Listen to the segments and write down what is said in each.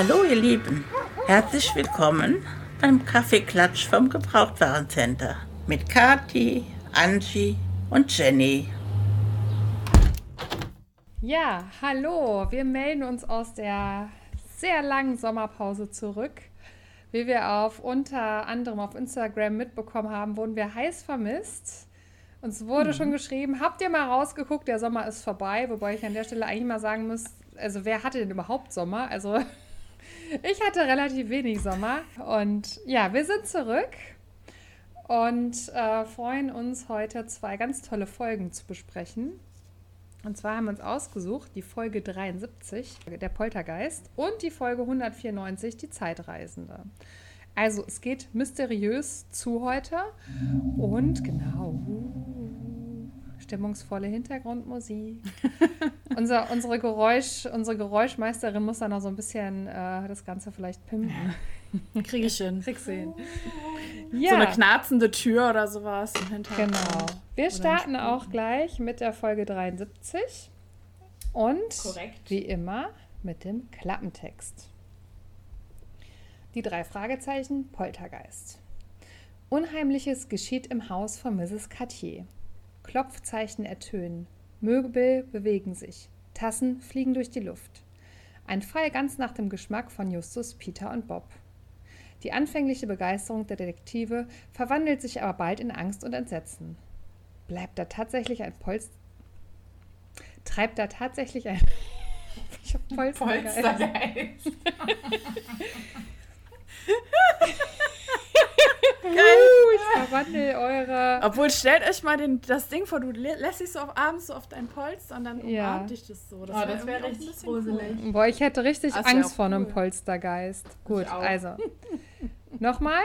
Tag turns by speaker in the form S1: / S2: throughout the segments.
S1: Hallo ihr Lieben, herzlich willkommen beim Kaffeeklatsch vom Gebrauchtwarencenter mit Kati, Angie und Jenny.
S2: Ja, hallo, wir melden uns aus der sehr langen Sommerpause zurück. Wie wir auf unter anderem auf Instagram mitbekommen haben, wurden wir heiß vermisst. Uns wurde mhm. schon geschrieben, habt ihr mal rausgeguckt, der Sommer ist vorbei, wobei ich an der Stelle eigentlich mal sagen muss, also wer hatte denn überhaupt Sommer? Also ich hatte relativ wenig Sommer und ja, wir sind zurück und äh, freuen uns heute zwei ganz tolle Folgen zu besprechen. Und zwar haben wir uns ausgesucht die Folge 73, der Poltergeist, und die Folge 194, die Zeitreisende. Also es geht mysteriös zu heute und genau stimmungsvolle Hintergrundmusik. Unser, unsere, Geräusch, unsere Geräuschmeisterin muss dann noch so ein bisschen äh, das Ganze vielleicht pimpen.
S3: Krieg ich hin.
S2: Kriegst du hin.
S3: Ja. So eine knarzende Tür oder sowas im Hintergrund.
S2: Genau. Wir starten auch gleich mit der Folge 73 und Korrekt. wie immer mit dem Klappentext. Die drei Fragezeichen Poltergeist. Unheimliches geschieht im Haus von Mrs. Cartier. Klopfzeichen ertönen. Möbel bewegen sich. Tassen fliegen durch die Luft. Ein Fall ganz nach dem Geschmack von Justus, Peter und Bob. Die anfängliche Begeisterung der Detektive verwandelt sich aber bald in Angst und Entsetzen. Bleibt da tatsächlich ein Polster. Treibt da tatsächlich ein.
S3: ich hab Polstergeist. Polstergeist.
S2: Geil. Uh, ich verwandle eure.
S3: Obwohl, stellt euch mal den, das Ding vor, du lässt dich so auf, abends so auf deinen Polster und dann ja. umarmt dich das so.
S2: Das oh, wäre wär richtig gruselig. Cool. Boah, ich hätte richtig Ach, Angst vor einem Polstergeist. Gut, also. Nochmal.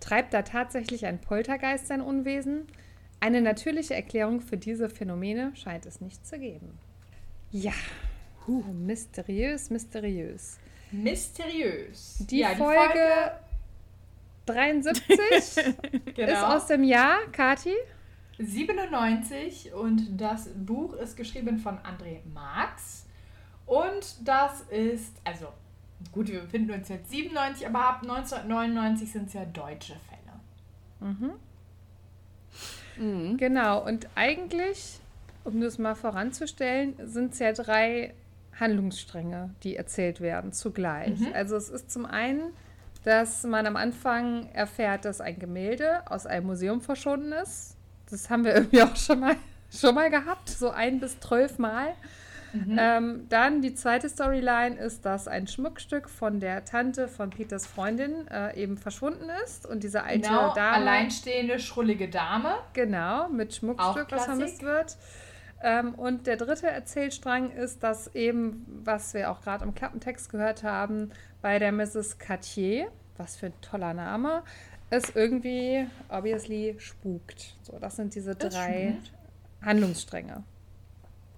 S2: Treibt da tatsächlich ein Poltergeist sein Unwesen? Eine natürliche Erklärung für diese Phänomene scheint es nicht zu geben. Ja, huh. mysteriös, mysteriös.
S3: Mysteriös.
S2: Die, ja, Folge, die Folge 73 genau. ist aus dem Jahr, Kati?
S3: 97 und das Buch ist geschrieben von André Marx. Und das ist, also gut, wir befinden uns jetzt 97, aber ab 1999 sind es ja deutsche Fälle.
S2: Mhm. Mhm. Genau, und eigentlich, um das mal voranzustellen, sind es ja drei Handlungsstränge, die erzählt werden zugleich. Mhm. Also es ist zum einen dass man am Anfang erfährt, dass ein Gemälde aus einem Museum verschwunden ist. Das haben wir irgendwie auch schon mal, schon mal gehabt, so ein bis zwölf Mal. Mhm. Ähm, dann die zweite Storyline ist, dass ein Schmuckstück von der Tante von Peters Freundin äh, eben verschwunden ist und diese alte
S3: genau,
S2: Dame.
S3: Alleinstehende, schrullige Dame.
S2: Genau, mit Schmuckstück, was vermisst wird. Ähm, und der dritte Erzählstrang ist, dass eben, was wir auch gerade im Klappentext gehört haben, bei der Mrs. Cartier, was für ein toller Name, es irgendwie obviously spukt. So, das sind diese drei Handlungsstränge.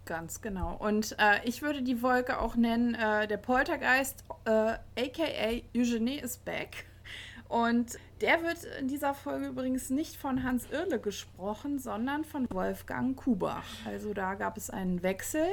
S3: Ganz genau. Und äh, ich würde die Wolke auch nennen, äh, der Poltergeist, äh, aka Eugenie is back. Und der wird in dieser Folge übrigens nicht von Hans Irle gesprochen, sondern von Wolfgang Kubach. Also da gab es einen Wechsel.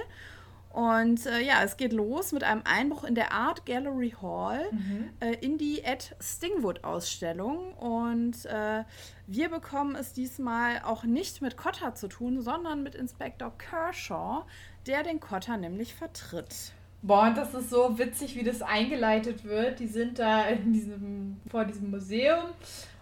S3: Und äh, ja, es geht los mit einem Einbruch in der Art Gallery Hall mhm. äh, in die Ed Stingwood Ausstellung. Und äh, wir bekommen es diesmal auch nicht mit Cotter zu tun, sondern mit Inspektor Kershaw, der den Cotter nämlich vertritt. Boah, und das ist so witzig, wie das eingeleitet wird. Die sind da in diesem, vor diesem Museum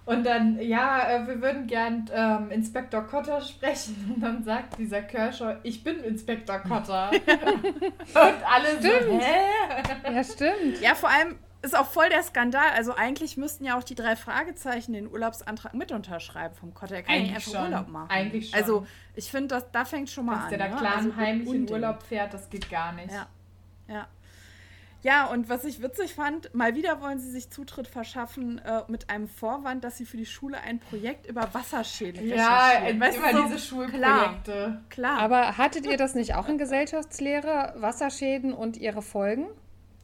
S3: und dann, ja, äh, wir würden gern ähm, Inspektor Cotter sprechen. Und dann sagt dieser Kershaw, ich bin Inspektor Cotter. und alle
S2: stimmt.
S3: so, hä?
S2: Ja, stimmt.
S3: Ja, vor allem ist auch voll der Skandal. Also eigentlich müssten ja auch die drei Fragezeichen den Urlaubsantrag mit unterschreiben vom Cotter. Er kann eigentlich einfach schon. Urlaub machen.
S2: Eigentlich schon.
S3: Also ich finde, da fängt schon mal Dass an.
S2: Dass der da klar also heimlich in Urlaub fährt, das geht gar nicht.
S3: Ja. Ja. Ja, und was ich witzig fand, mal wieder wollen sie sich Zutritt verschaffen äh, mit einem Vorwand, dass sie für die Schule ein Projekt über Wasserschäden
S2: Ja, weißt immer so, diese Schulprojekte. Klar, klar. Aber hattet ihr das nicht auch in Gesellschaftslehre, Wasserschäden und ihre Folgen?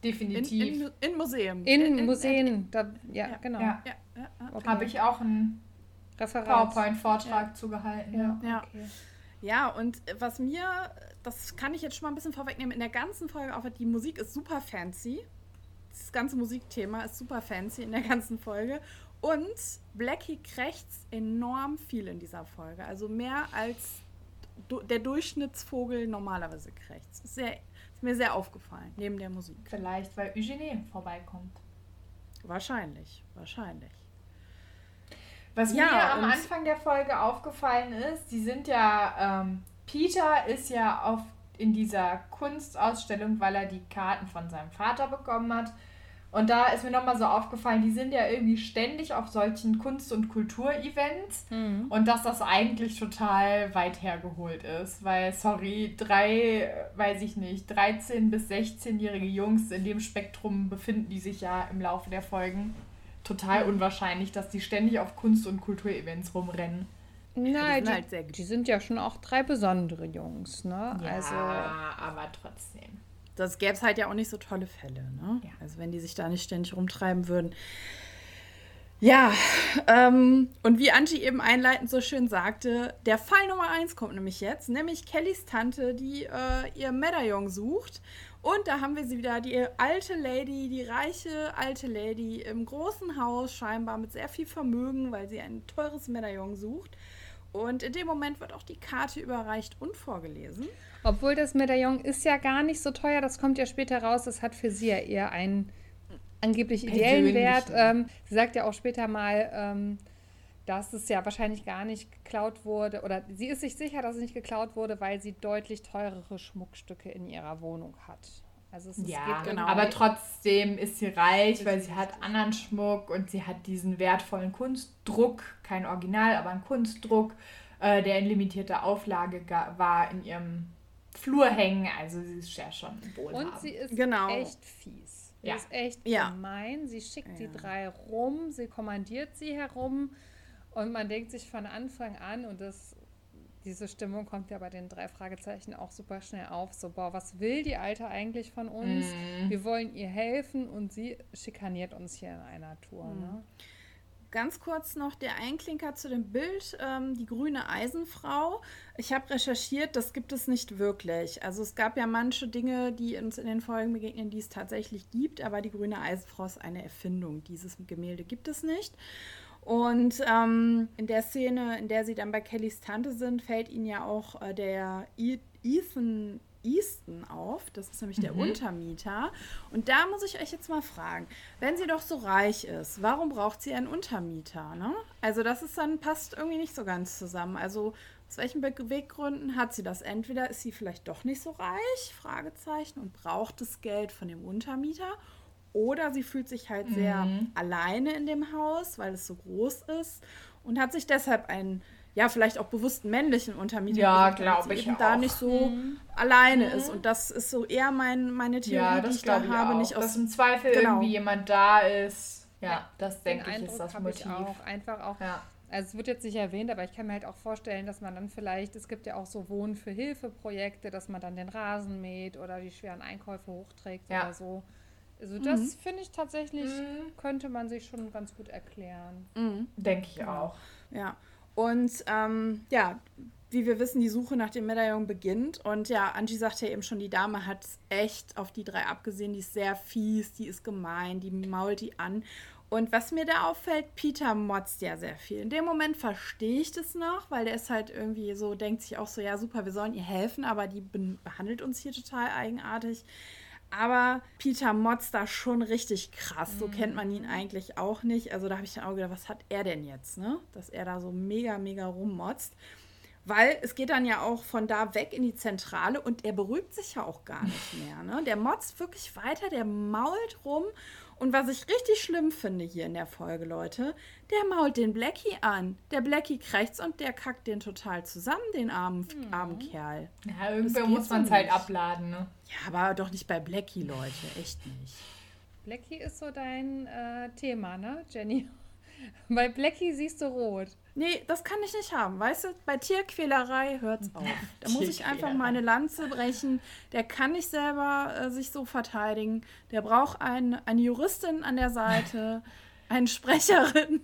S3: Definitiv. In, in, in Museen.
S2: In, in Museen, in, da, ja, ja, genau.
S3: Ja, ja, ja okay. Habe ich auch einen PowerPoint-Vortrag zugehalten. Ja, ja. Okay. ja, und was mir das kann ich jetzt schon mal ein bisschen vorwegnehmen. In der ganzen Folge auch, die Musik ist super fancy. das ganze Musikthema ist super fancy in der ganzen Folge. Und Blackie krächzt enorm viel in dieser Folge. Also mehr als der Durchschnittsvogel normalerweise krächzt. Ist, sehr, ist mir sehr aufgefallen, neben der Musik.
S2: Vielleicht, weil Eugenie vorbeikommt.
S3: Wahrscheinlich, wahrscheinlich.
S2: Was ja, mir am Anfang der Folge aufgefallen ist, die sind ja, ähm, Peter ist ja auf, in dieser Kunstausstellung, weil er die Karten von seinem Vater bekommen hat. Und da ist mir nochmal so aufgefallen, die sind ja irgendwie ständig auf solchen Kunst- und Kulturevents mhm. und dass das eigentlich total weit hergeholt ist, weil, sorry, drei, weiß ich nicht, 13- bis 16-jährige Jungs in dem Spektrum befinden die sich ja im Laufe der Folgen. Total mhm. unwahrscheinlich, dass die ständig auf Kunst- und Kulturevents rumrennen.
S3: Nein, die, halt
S2: die, sind ja schon auch drei besondere Jungs, ne?
S3: Ja, also, aber trotzdem das gäbe es halt ja auch nicht so tolle Fälle. Ne? Ja. Also wenn die sich da nicht ständig rumtreiben würden. Ja, ähm, und wie Angie eben einleitend so schön sagte, der Fall Nummer eins kommt nämlich jetzt, nämlich Kellys Tante, die äh, ihr Medaillon sucht. Und da haben wir sie wieder, die alte Lady, die reiche alte Lady im großen Haus, scheinbar mit sehr viel Vermögen, weil sie ein teures Medaillon sucht. Und in dem Moment wird auch die Karte überreicht und vorgelesen.
S2: Obwohl das Medaillon ist ja gar nicht so teuer, das kommt ja später raus, das hat für sie ja eher einen angeblich ideellen Wert. Ähm, sie sagt ja auch später mal, ähm, dass es ja wahrscheinlich gar nicht geklaut wurde, oder sie ist sich sicher, dass es nicht geklaut wurde, weil sie deutlich teurere Schmuckstücke in ihrer Wohnung hat.
S4: Also es, ja, genau. aber trotzdem ist sie reich, weil sie hat anderen Schmuck und sie hat diesen wertvollen Kunstdruck, kein Original, aber ein Kunstdruck, äh, der in limitierter Auflage war in ihrem Flur hängen. Also sie ist ja schon wohlhabend.
S2: Und sie ist genau. echt fies. Sie ja. ist echt ja. gemein. Sie schickt ja. die drei rum, sie kommandiert sie herum und man denkt sich von Anfang an, und das, diese Stimmung kommt ja bei den drei Fragezeichen auch super schnell auf, so, boah, was will die Alte eigentlich von uns? Mhm. Wir wollen ihr helfen und sie schikaniert uns hier in einer Tour. Mhm. Ne?
S3: Ganz kurz noch der Einklinker zu dem Bild, ähm, die grüne Eisenfrau. Ich habe recherchiert, das gibt es nicht wirklich. Also es gab ja manche Dinge, die uns in den Folgen begegnen, die es tatsächlich gibt, aber die grüne Eisenfrau ist eine Erfindung. Dieses Gemälde gibt es nicht. Und ähm, in der Szene, in der sie dann bei Kellys Tante sind, fällt ihnen ja auch äh, der Ethan Easton auf. Das ist nämlich der mhm. Untermieter. Und da muss ich euch jetzt mal fragen, wenn sie doch so reich ist, warum braucht sie einen Untermieter? Ne? Also das ist dann, passt irgendwie nicht so ganz zusammen. Also aus welchen Beweggründen hat sie das? Entweder ist sie vielleicht doch nicht so reich, Fragezeichen, und braucht das Geld von dem Untermieter. Oder sie fühlt sich halt sehr mhm. alleine in dem Haus, weil es so groß ist und hat sich deshalb einen ja, vielleicht auch bewusst männlichen Untermieter.
S4: Ja, glaube ich.
S3: Eben auch. da nicht so mhm. alleine mhm. ist. Und das ist so eher mein, meine Theorie, ja, die ich da ich habe. Auch. Nicht
S4: aus, Dass im Zweifel genau. irgendwie jemand da ist. Ja, ja das denke ich, ist das Motiv.
S2: Ich auch. Einfach auch. Ja. Also es wird jetzt nicht erwähnt, aber ich kann mir halt auch vorstellen, dass man dann vielleicht, es gibt ja auch so Wohnen für Hilfe-Projekte, dass man dann den Rasen mäht oder die schweren Einkäufe hochträgt ja. oder so. Also das mhm. finde ich tatsächlich, mhm. könnte man sich schon ganz gut erklären.
S4: Mhm. Denke ich auch.
S3: Ja. Und ähm, ja, wie wir wissen, die Suche nach dem Medaillon beginnt. Und ja, Angie sagte ja eben schon, die Dame hat echt auf die drei abgesehen. Die ist sehr fies, die ist gemein, die mault die an. Und was mir da auffällt, Peter motzt ja sehr viel. In dem Moment verstehe ich das noch, weil der ist halt irgendwie so, denkt sich auch so, ja super, wir sollen ihr helfen, aber die behandelt uns hier total eigenartig. Aber Peter motzt da schon richtig krass. So kennt man ihn mhm. eigentlich auch nicht. Also da habe ich dann auch gedacht, was hat er denn jetzt, ne? Dass er da so mega, mega rummotzt. Weil es geht dann ja auch von da weg in die Zentrale und er beruhigt sich ja auch gar nicht mehr. Ne? Der motzt wirklich weiter, der mault rum und was ich richtig schlimm finde hier in der Folge, Leute, der mault den Blackie an. Der Blackie krächzt und der kackt den total zusammen, den armen, mhm. armen Kerl.
S4: Ja, irgendwann muss man es halt abladen, ne?
S3: Ja, aber doch nicht bei Blackie, Leute. Echt nicht.
S2: Blackie ist so dein äh, Thema, ne, Jenny? Bei Blackie siehst du rot.
S3: Nee, das kann ich nicht haben. Weißt du, bei Tierquälerei hört es auf. Da muss ich einfach meine Lanze brechen. Der kann nicht selber äh, sich so verteidigen. Der braucht ein, eine Juristin an der Seite, eine Sprecherin,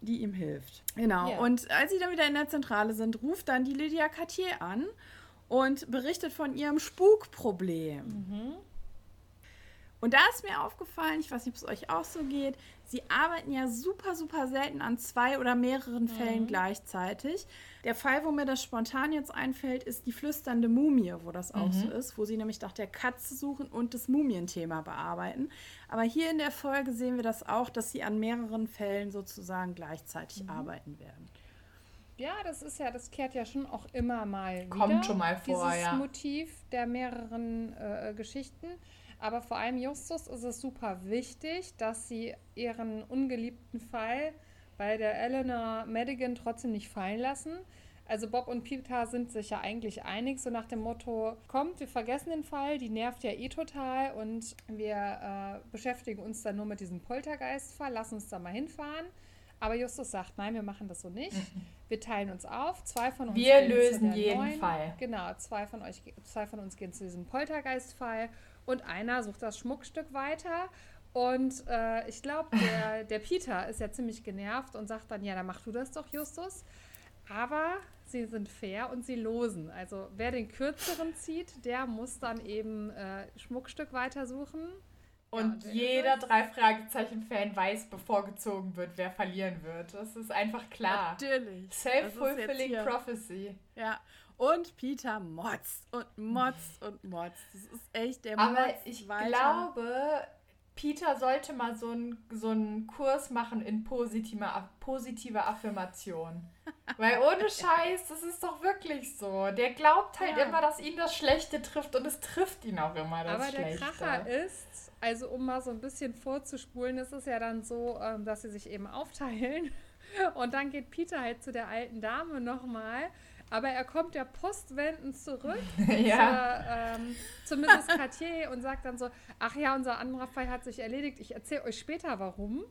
S3: die ihm hilft. Genau. Ja. Und als sie dann wieder in der Zentrale sind, ruft dann die Lydia Cartier an und berichtet von ihrem Spukproblem. Mhm. Und da ist mir aufgefallen, ich weiß nicht, ob es euch auch so geht, sie arbeiten ja super, super selten an zwei oder mehreren mhm. Fällen gleichzeitig. Der Fall, wo mir das spontan jetzt einfällt, ist die flüsternde Mumie, wo das auch mhm. so ist, wo sie nämlich nach der Katze suchen und das Mumienthema bearbeiten. Aber hier in der Folge sehen wir das auch, dass sie an mehreren Fällen sozusagen gleichzeitig mhm. arbeiten werden.
S2: Ja, das ist ja, das kehrt ja schon auch immer mal
S4: Kommt wieder, schon mal vor,
S2: dieses
S4: ja.
S2: Motiv der mehreren äh, Geschichten. Aber vor allem Justus ist es super wichtig, dass sie ihren ungeliebten Fall bei der Eleanor Madigan trotzdem nicht fallen lassen. Also Bob und Peter sind sich ja eigentlich einig, so nach dem Motto, kommt, wir vergessen den Fall, die nervt ja eh total und wir äh, beschäftigen uns dann nur mit diesem Poltergeist-Fall, lass uns da mal hinfahren. Aber Justus sagt, nein, wir machen das so nicht. Wir teilen uns auf. Zwei von uns
S4: wir lösen jeden neuen. Fall.
S2: Genau, zwei von euch, zwei von uns gehen zu diesem Poltergeist-Fall und einer sucht das Schmuckstück weiter. Und äh, ich glaube, der, der Peter ist ja ziemlich genervt und sagt dann, ja, dann mach du das doch, Justus. Aber sie sind fair und sie losen. Also wer den kürzeren zieht, der muss dann eben äh, Schmuckstück weitersuchen.
S4: Und ja, jeder drei Fragezeichen-Fan weiß, bevor gezogen wird, wer verlieren wird. Das ist einfach klar.
S3: Natürlich.
S4: Self-fulfilling prophecy.
S3: Ja. Und Peter motzt und motzt und motzt. Das ist echt der
S4: Aber ich weiter. glaube, Peter sollte mal so einen so Kurs machen in positive, positive Affirmation. Weil ohne Scheiß, das ist doch wirklich so. Der glaubt halt ja. immer, dass ihn das Schlechte trifft und es trifft ihn auch immer das
S2: Aber
S4: Schlechte.
S2: Aber der Kracher ist, also um mal so ein bisschen vorzuspulen, ist es ja dann so, ähm, dass sie sich eben aufteilen. Und dann geht Peter halt zu der alten Dame nochmal aber er kommt ja postwendend zurück ja. Zur, ähm, zu Mrs. Cartier und sagt dann so, ach ja, unser anderer Fall hat sich erledigt, ich erzähle euch später warum.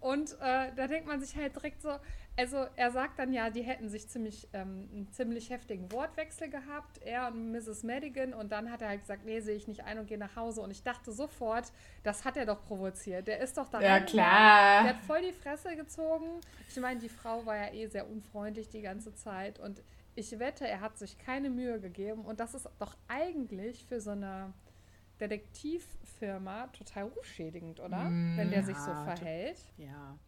S2: Und äh, da denkt man sich halt direkt so, also er sagt dann ja, die hätten sich ziemlich, ähm, einen ziemlich heftigen Wortwechsel gehabt, er und Mrs. Madigan. Und dann hat er halt gesagt, nee, sehe ich nicht ein und gehe nach Hause. Und ich dachte sofort, das hat er doch provoziert. Der ist doch da.
S4: Ja, klar.
S2: Der hat voll die Fresse gezogen. Ich meine, die Frau war ja eh sehr unfreundlich die ganze Zeit. Und ich wette, er hat sich keine Mühe gegeben und das ist doch eigentlich für so eine Detektivfirma total rufschädigend, oder? Mm, Wenn der sich so verhält.
S3: Ja.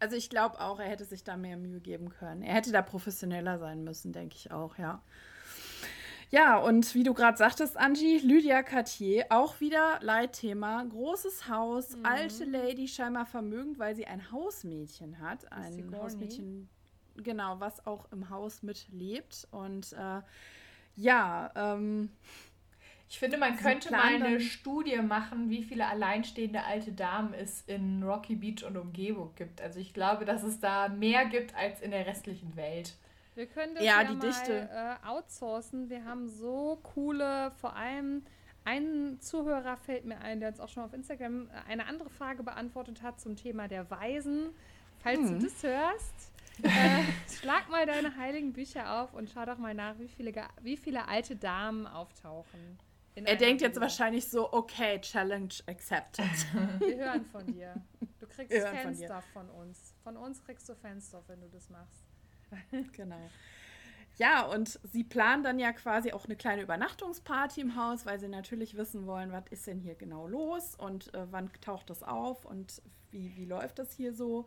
S3: Also ich glaube auch, er hätte sich da mehr Mühe geben können. Er hätte da professioneller sein müssen, denke ich auch, ja. Ja, und wie du gerade sagtest, Angie, Lydia Cartier, auch wieder Leitthema. Großes Haus, mhm. alte Lady, scheinbar vermögend, weil sie ein Hausmädchen hat. Ein Hausmädchen, genau, was auch im Haus mitlebt. Und äh, ja, ähm,
S4: ich finde, man könnte mal eine Studie machen, wie viele alleinstehende alte Damen es in Rocky Beach und Umgebung gibt. Also ich glaube, dass es da mehr gibt als in der restlichen Welt.
S2: Wir können das ja, ja die mal Dichte. Äh, outsourcen. Wir haben so coole, vor allem ein Zuhörer fällt mir ein, der uns auch schon auf Instagram äh, eine andere Frage beantwortet hat zum Thema der Weisen. Falls hm. du das hörst, äh, schlag mal deine heiligen Bücher auf und schau doch mal nach, wie viele, wie viele alte Damen auftauchen.
S3: Er denkt jetzt wahrscheinlich so, okay, Challenge accepted.
S2: Wir hören von dir. Du kriegst Fanstuff von, von uns. Von uns kriegst du Fanstuff, wenn du das machst.
S3: genau. Ja, und sie planen dann ja quasi auch eine kleine Übernachtungsparty im Haus, weil sie natürlich wissen wollen, was ist denn hier genau los und äh, wann taucht das auf und wie, wie läuft das hier so.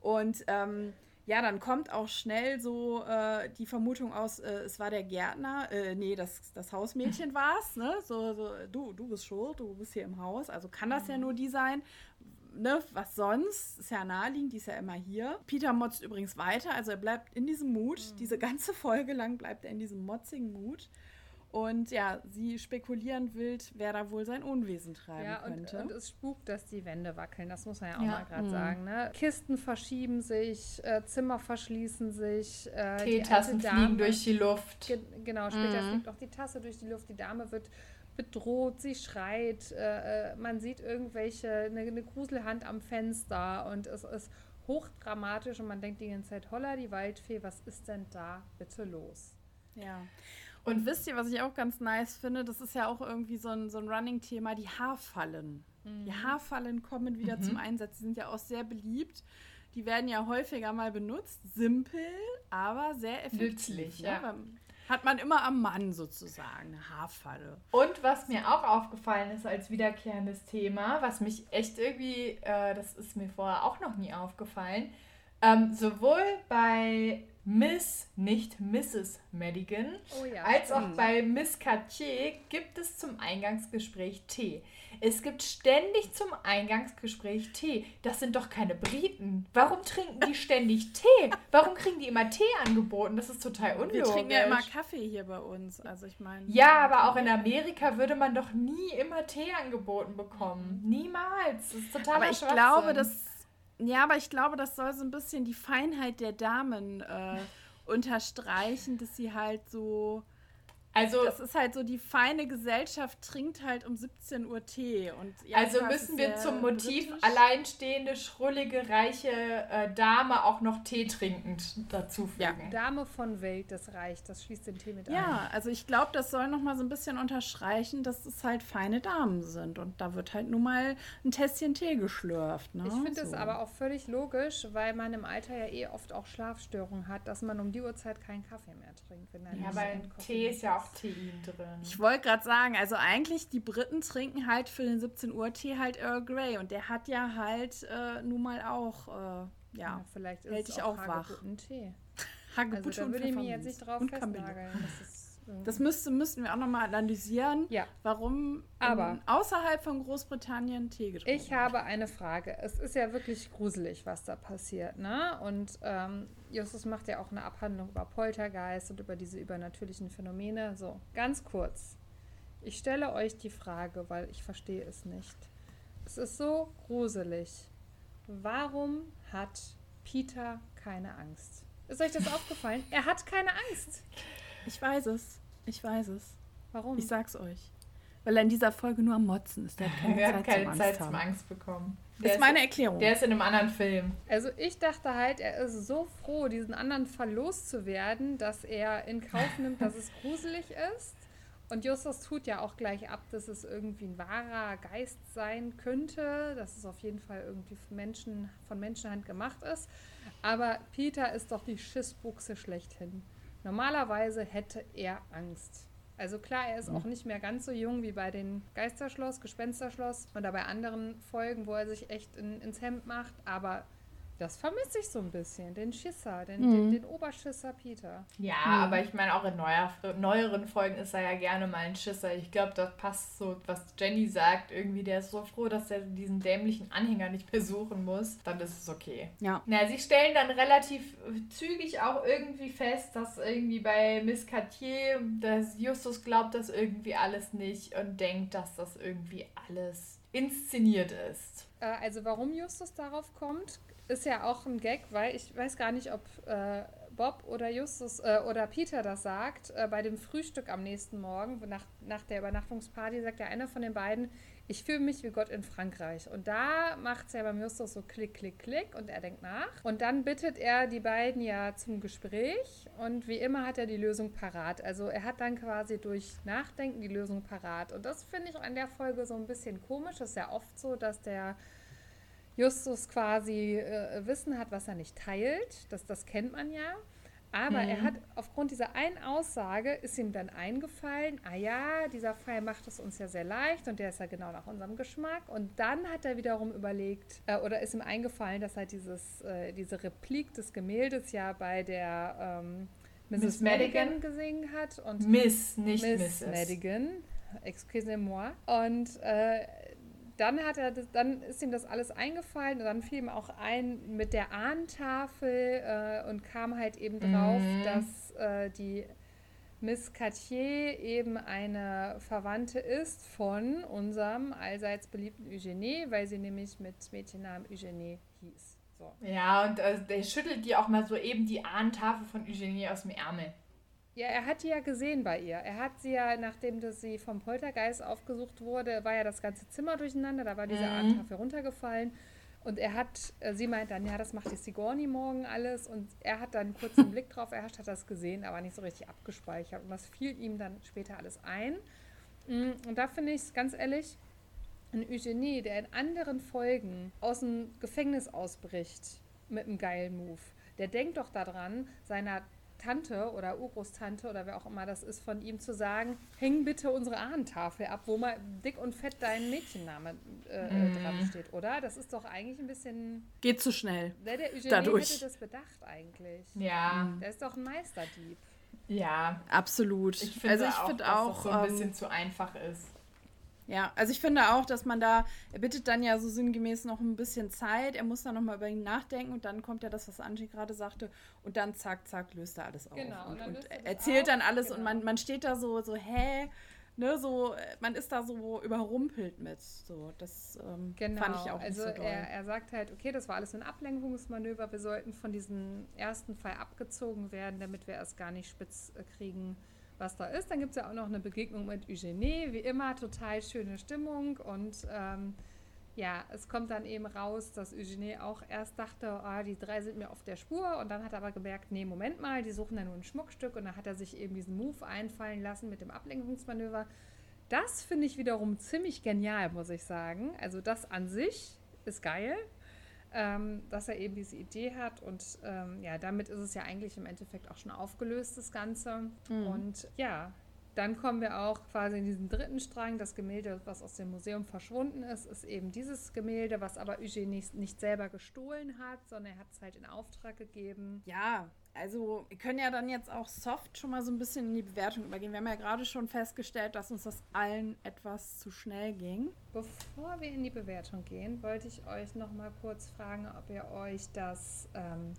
S3: Und ähm, ja, dann kommt auch schnell so äh, die Vermutung aus, äh, es war der Gärtner, äh, nee, das, das Hausmädchen war es, ne? So, so, du, du bist schuld, du bist hier im Haus, also kann das mhm. ja nur die sein. Ne, was sonst? Ist ja naheliegend, die ist ja immer hier. Peter motzt übrigens weiter, also er bleibt in diesem Mut. Mhm. Diese ganze Folge lang bleibt er in diesem motzigen Mut. Und ja, sie spekulieren wild, wer da wohl sein Unwesen treiben ja, könnte.
S2: Und, und es spukt, dass die Wände wackeln, das muss man ja auch ja. mal gerade mhm. sagen. Ne? Kisten verschieben sich, äh, Zimmer verschließen sich.
S4: Äh, Teetassen fliegen durch die Luft.
S2: Ge genau, später mhm. fliegt auch die Tasse durch die Luft. Die Dame wird bedroht, sie schreit, äh, äh man sieht irgendwelche, eine, eine Gruselhand am Fenster und es ist hochdramatisch und man denkt die ganze Zeit, holla die Waldfee, was ist denn da bitte los?
S3: Ja. Und wisst ihr, was ich auch ganz nice finde? Das ist ja auch irgendwie so ein, so ein Running-Thema, die Haarfallen. Mhm. Die Haarfallen kommen wieder mhm. zum Einsatz. Die sind ja auch sehr beliebt. Die werden ja häufiger mal benutzt. Simpel, aber sehr effektiv.
S4: Nützlich, ne? ja.
S3: hat man immer am Mann sozusagen eine Haarfalle.
S4: Und was mir auch aufgefallen ist als wiederkehrendes Thema, was mich echt irgendwie, äh, das ist mir vorher auch noch nie aufgefallen, ähm, sowohl bei Miss, nicht Mrs. Madigan, oh ja. als auch mhm. bei Miss Cartier gibt es zum Eingangsgespräch Tee. Es gibt ständig zum Eingangsgespräch Tee. Das sind doch keine Briten. Warum trinken die ständig Tee? Warum kriegen die immer Tee angeboten? Das ist total unlogisch. Wir
S3: trinken ja immer Kaffee hier bei uns. Also ich meine.
S4: Ja, aber auch in Amerika würde man doch nie immer Tee angeboten bekommen. Niemals. Das ist total
S3: Aber ich glaube, dass ja, aber ich glaube, das soll so ein bisschen die Feinheit der Damen äh, unterstreichen, dass sie halt so also, das ist halt so, die feine Gesellschaft trinkt halt um 17 Uhr Tee. Und
S4: ja, also müssen wir zum Motiv britisch. alleinstehende, schrullige, reiche äh, Dame auch noch Tee trinkend dazu fügen. Ja.
S2: Dame von Welt, das reicht, das schließt den Tee mit
S3: ein. Ja, also ich glaube, das soll noch mal so ein bisschen unterstreichen, dass es halt feine Damen sind. Und da wird halt nun mal ein Tässchen Tee geschlürft. Ne?
S2: Ich finde es so. aber auch völlig logisch, weil man im Alter ja eh oft auch Schlafstörungen hat, dass man um die Uhrzeit keinen Kaffee mehr trinkt.
S4: Wenn ja, weil Tee ist ja auch Tein drin.
S3: Ich wollte gerade sagen, also eigentlich die Briten trinken halt für den 17 Uhr Tee halt Earl Grey und der hat ja halt äh, nun mal auch, äh, ja, ja,
S2: vielleicht ist hält es auch, auch wach. Tee. Hagebutte also, da würde ich mich jetzt nicht drauf festnageln. Das ist
S3: das müsste, müssten wir auch nochmal analysieren, ja. warum Aber außerhalb von Großbritannien Tee getrunken
S2: Ich habe eine Frage. Es ist ja wirklich gruselig, was da passiert. Ne? Und ähm, Justus macht ja auch eine Abhandlung über Poltergeist und über diese übernatürlichen Phänomene. So, ganz kurz. Ich stelle euch die Frage, weil ich verstehe es nicht. Es ist so gruselig. Warum hat Peter keine Angst? Ist euch das aufgefallen? Er hat keine Angst.
S3: Ich weiß es. Ich weiß es.
S2: Warum?
S3: Ich sag's euch. Weil er in dieser Folge nur am Motzen ist. Der hat keine,
S4: Zeit, hat keine zum Zeit zum Angst bekommen.
S3: Das ist meine Erklärung.
S4: Der ist in einem anderen Film.
S2: Also ich dachte halt, er ist so froh, diesen anderen Fall loszuwerden, dass er in Kauf nimmt, dass es gruselig ist. Und Justus tut ja auch gleich ab, dass es irgendwie ein wahrer Geist sein könnte, dass es auf jeden Fall irgendwie von, Menschen, von Menschenhand gemacht ist. Aber Peter ist doch die Schissbuchse schlechthin. Normalerweise hätte er Angst. Also klar, er ist auch nicht mehr ganz so jung wie bei den Geisterschloss, Gespensterschloss oder bei anderen Folgen, wo er sich echt in, ins Hemd macht, aber das vermisse ich so ein bisschen, den Schisser, den, mhm. den, den, Oberschisser Peter.
S4: Ja, mhm. aber ich meine, auch in neuer, neueren Folgen ist er ja gerne mal ein Schisser. Ich glaube, das passt so, was Jenny sagt. Irgendwie, der ist so froh, dass er diesen dämlichen Anhänger nicht besuchen muss. Dann ist es okay.
S3: Ja.
S4: Na, sie stellen dann relativ zügig auch irgendwie fest, dass irgendwie bei Miss Cartier, dass Justus glaubt das irgendwie alles nicht und denkt, dass das irgendwie alles inszeniert ist.
S2: Äh, also warum Justus darauf kommt, ist ja auch ein Gag, weil ich weiß gar nicht, ob äh, Bob oder Justus äh, oder Peter das sagt. Äh, bei dem Frühstück am nächsten Morgen, nach, nach der Übernachtungsparty, sagt ja einer von den beiden, ich fühle mich wie Gott in Frankreich. Und da macht es ja beim Justus so klick, klick, klick und er denkt nach. Und dann bittet er die beiden ja zum Gespräch und wie immer hat er die Lösung parat. Also er hat dann quasi durch Nachdenken die Lösung parat. Und das finde ich an der Folge so ein bisschen komisch. Das ist ja oft so, dass der Justus quasi äh, Wissen hat, was er nicht teilt. Das, das kennt man ja. Aber mhm. er hat aufgrund dieser einen Aussage ist ihm dann eingefallen, ah ja, dieser Fall macht es uns ja sehr leicht und der ist ja genau nach unserem Geschmack. Und dann hat er wiederum überlegt, äh, oder ist ihm eingefallen, dass er dieses, äh, diese Replik des Gemäldes ja bei der ähm, Mrs. Miss Madigan, Madigan gesehen hat. Und
S4: Miss, nicht
S2: Miss
S4: Mrs.
S2: Madigan, excusez-moi. Und äh, dann hat er das, dann ist ihm das alles eingefallen und dann fiel ihm auch ein mit der Ahntafel äh, und kam halt eben drauf, mhm. dass äh, die Miss Cartier eben eine Verwandte ist von unserem allseits beliebten Eugenie, weil sie nämlich mit Mädchennamen Eugenie hieß. So.
S4: Ja, und äh, der schüttelt dir auch mal so eben die Ahntafel von Eugenie aus dem Ärmel.
S2: Ja, er hat die ja gesehen bei ihr. Er hat sie ja, nachdem das sie vom Poltergeist aufgesucht wurde, war ja das ganze Zimmer durcheinander, da war diese mhm. Ahnentafel runtergefallen. Und er hat, äh, sie meint dann, ja, das macht die Sigourney morgen alles. Und er hat dann kurz einen Blick drauf, er hat das gesehen, aber nicht so richtig abgespeichert. Und das fiel ihm dann später alles ein. Mm, und da finde ich es ganz ehrlich, ein Eugenie, der in anderen Folgen aus dem Gefängnis ausbricht mit einem geilen Move, der denkt doch daran, seiner Tante oder Urgroßtante oder wer auch immer das ist, von ihm zu sagen, häng bitte unsere Ahnentafel ab, wo mal dick und fett dein Mädchenname äh, mm. dran steht, oder? Das ist doch eigentlich ein bisschen...
S3: Geht zu schnell.
S2: Der, der Eugenie dadurch. hätte das bedacht eigentlich.
S4: Ja.
S2: Der ist doch ein Meisterdieb.
S4: Ja.
S3: Absolut.
S4: Ich finde also ich auch, find auch, dass das so ein bisschen ähm, zu einfach ist.
S3: Ja, also ich finde auch, dass man da, er bittet dann ja so sinngemäß noch ein bisschen Zeit, er muss dann nochmal über ihn nachdenken und dann kommt ja das, was Angie gerade sagte und dann zack, zack, löst er alles auf. Genau. Und, und, und erzählt dann alles genau. und man, man steht da so, so, hä? Ne, so, man ist da so überrumpelt mit. So, das ähm, genau. fand ich auch
S2: also
S3: nicht so
S2: er, er sagt halt, okay, das war alles ein Ablenkungsmanöver, wir sollten von diesem ersten Fall abgezogen werden, damit wir erst gar nicht spitz äh, kriegen, was da ist. Dann gibt es ja auch noch eine Begegnung mit Eugenie, wie immer, total schöne Stimmung. Und ähm, ja, es kommt dann eben raus, dass Eugenie auch erst dachte, oh, die drei sind mir auf der Spur. Und dann hat er aber gemerkt, nee, Moment mal, die suchen ja nur ein Schmuckstück. Und dann hat er sich eben diesen Move einfallen lassen mit dem Ablenkungsmanöver. Das finde ich wiederum ziemlich genial, muss ich sagen. Also das an sich ist geil ähm, dass er eben diese Idee hat. Und ähm, ja, damit ist es ja eigentlich im Endeffekt auch schon aufgelöst, das Ganze. Mhm. Und ja, dann kommen wir auch quasi in diesen dritten Strang. Das Gemälde, was aus dem Museum verschwunden ist, ist eben dieses Gemälde, was aber Eugene nicht, nicht selber gestohlen hat, sondern er hat es halt in Auftrag gegeben.
S3: Ja, also wir können ja dann jetzt auch soft schon mal so ein bisschen in die Bewertung übergehen. Wir haben ja gerade schon festgestellt, dass uns das allen etwas zu schnell ging.
S2: Bevor wir in die Bewertung gehen, wollte ich euch noch mal kurz fragen, ob ihr euch das ähm,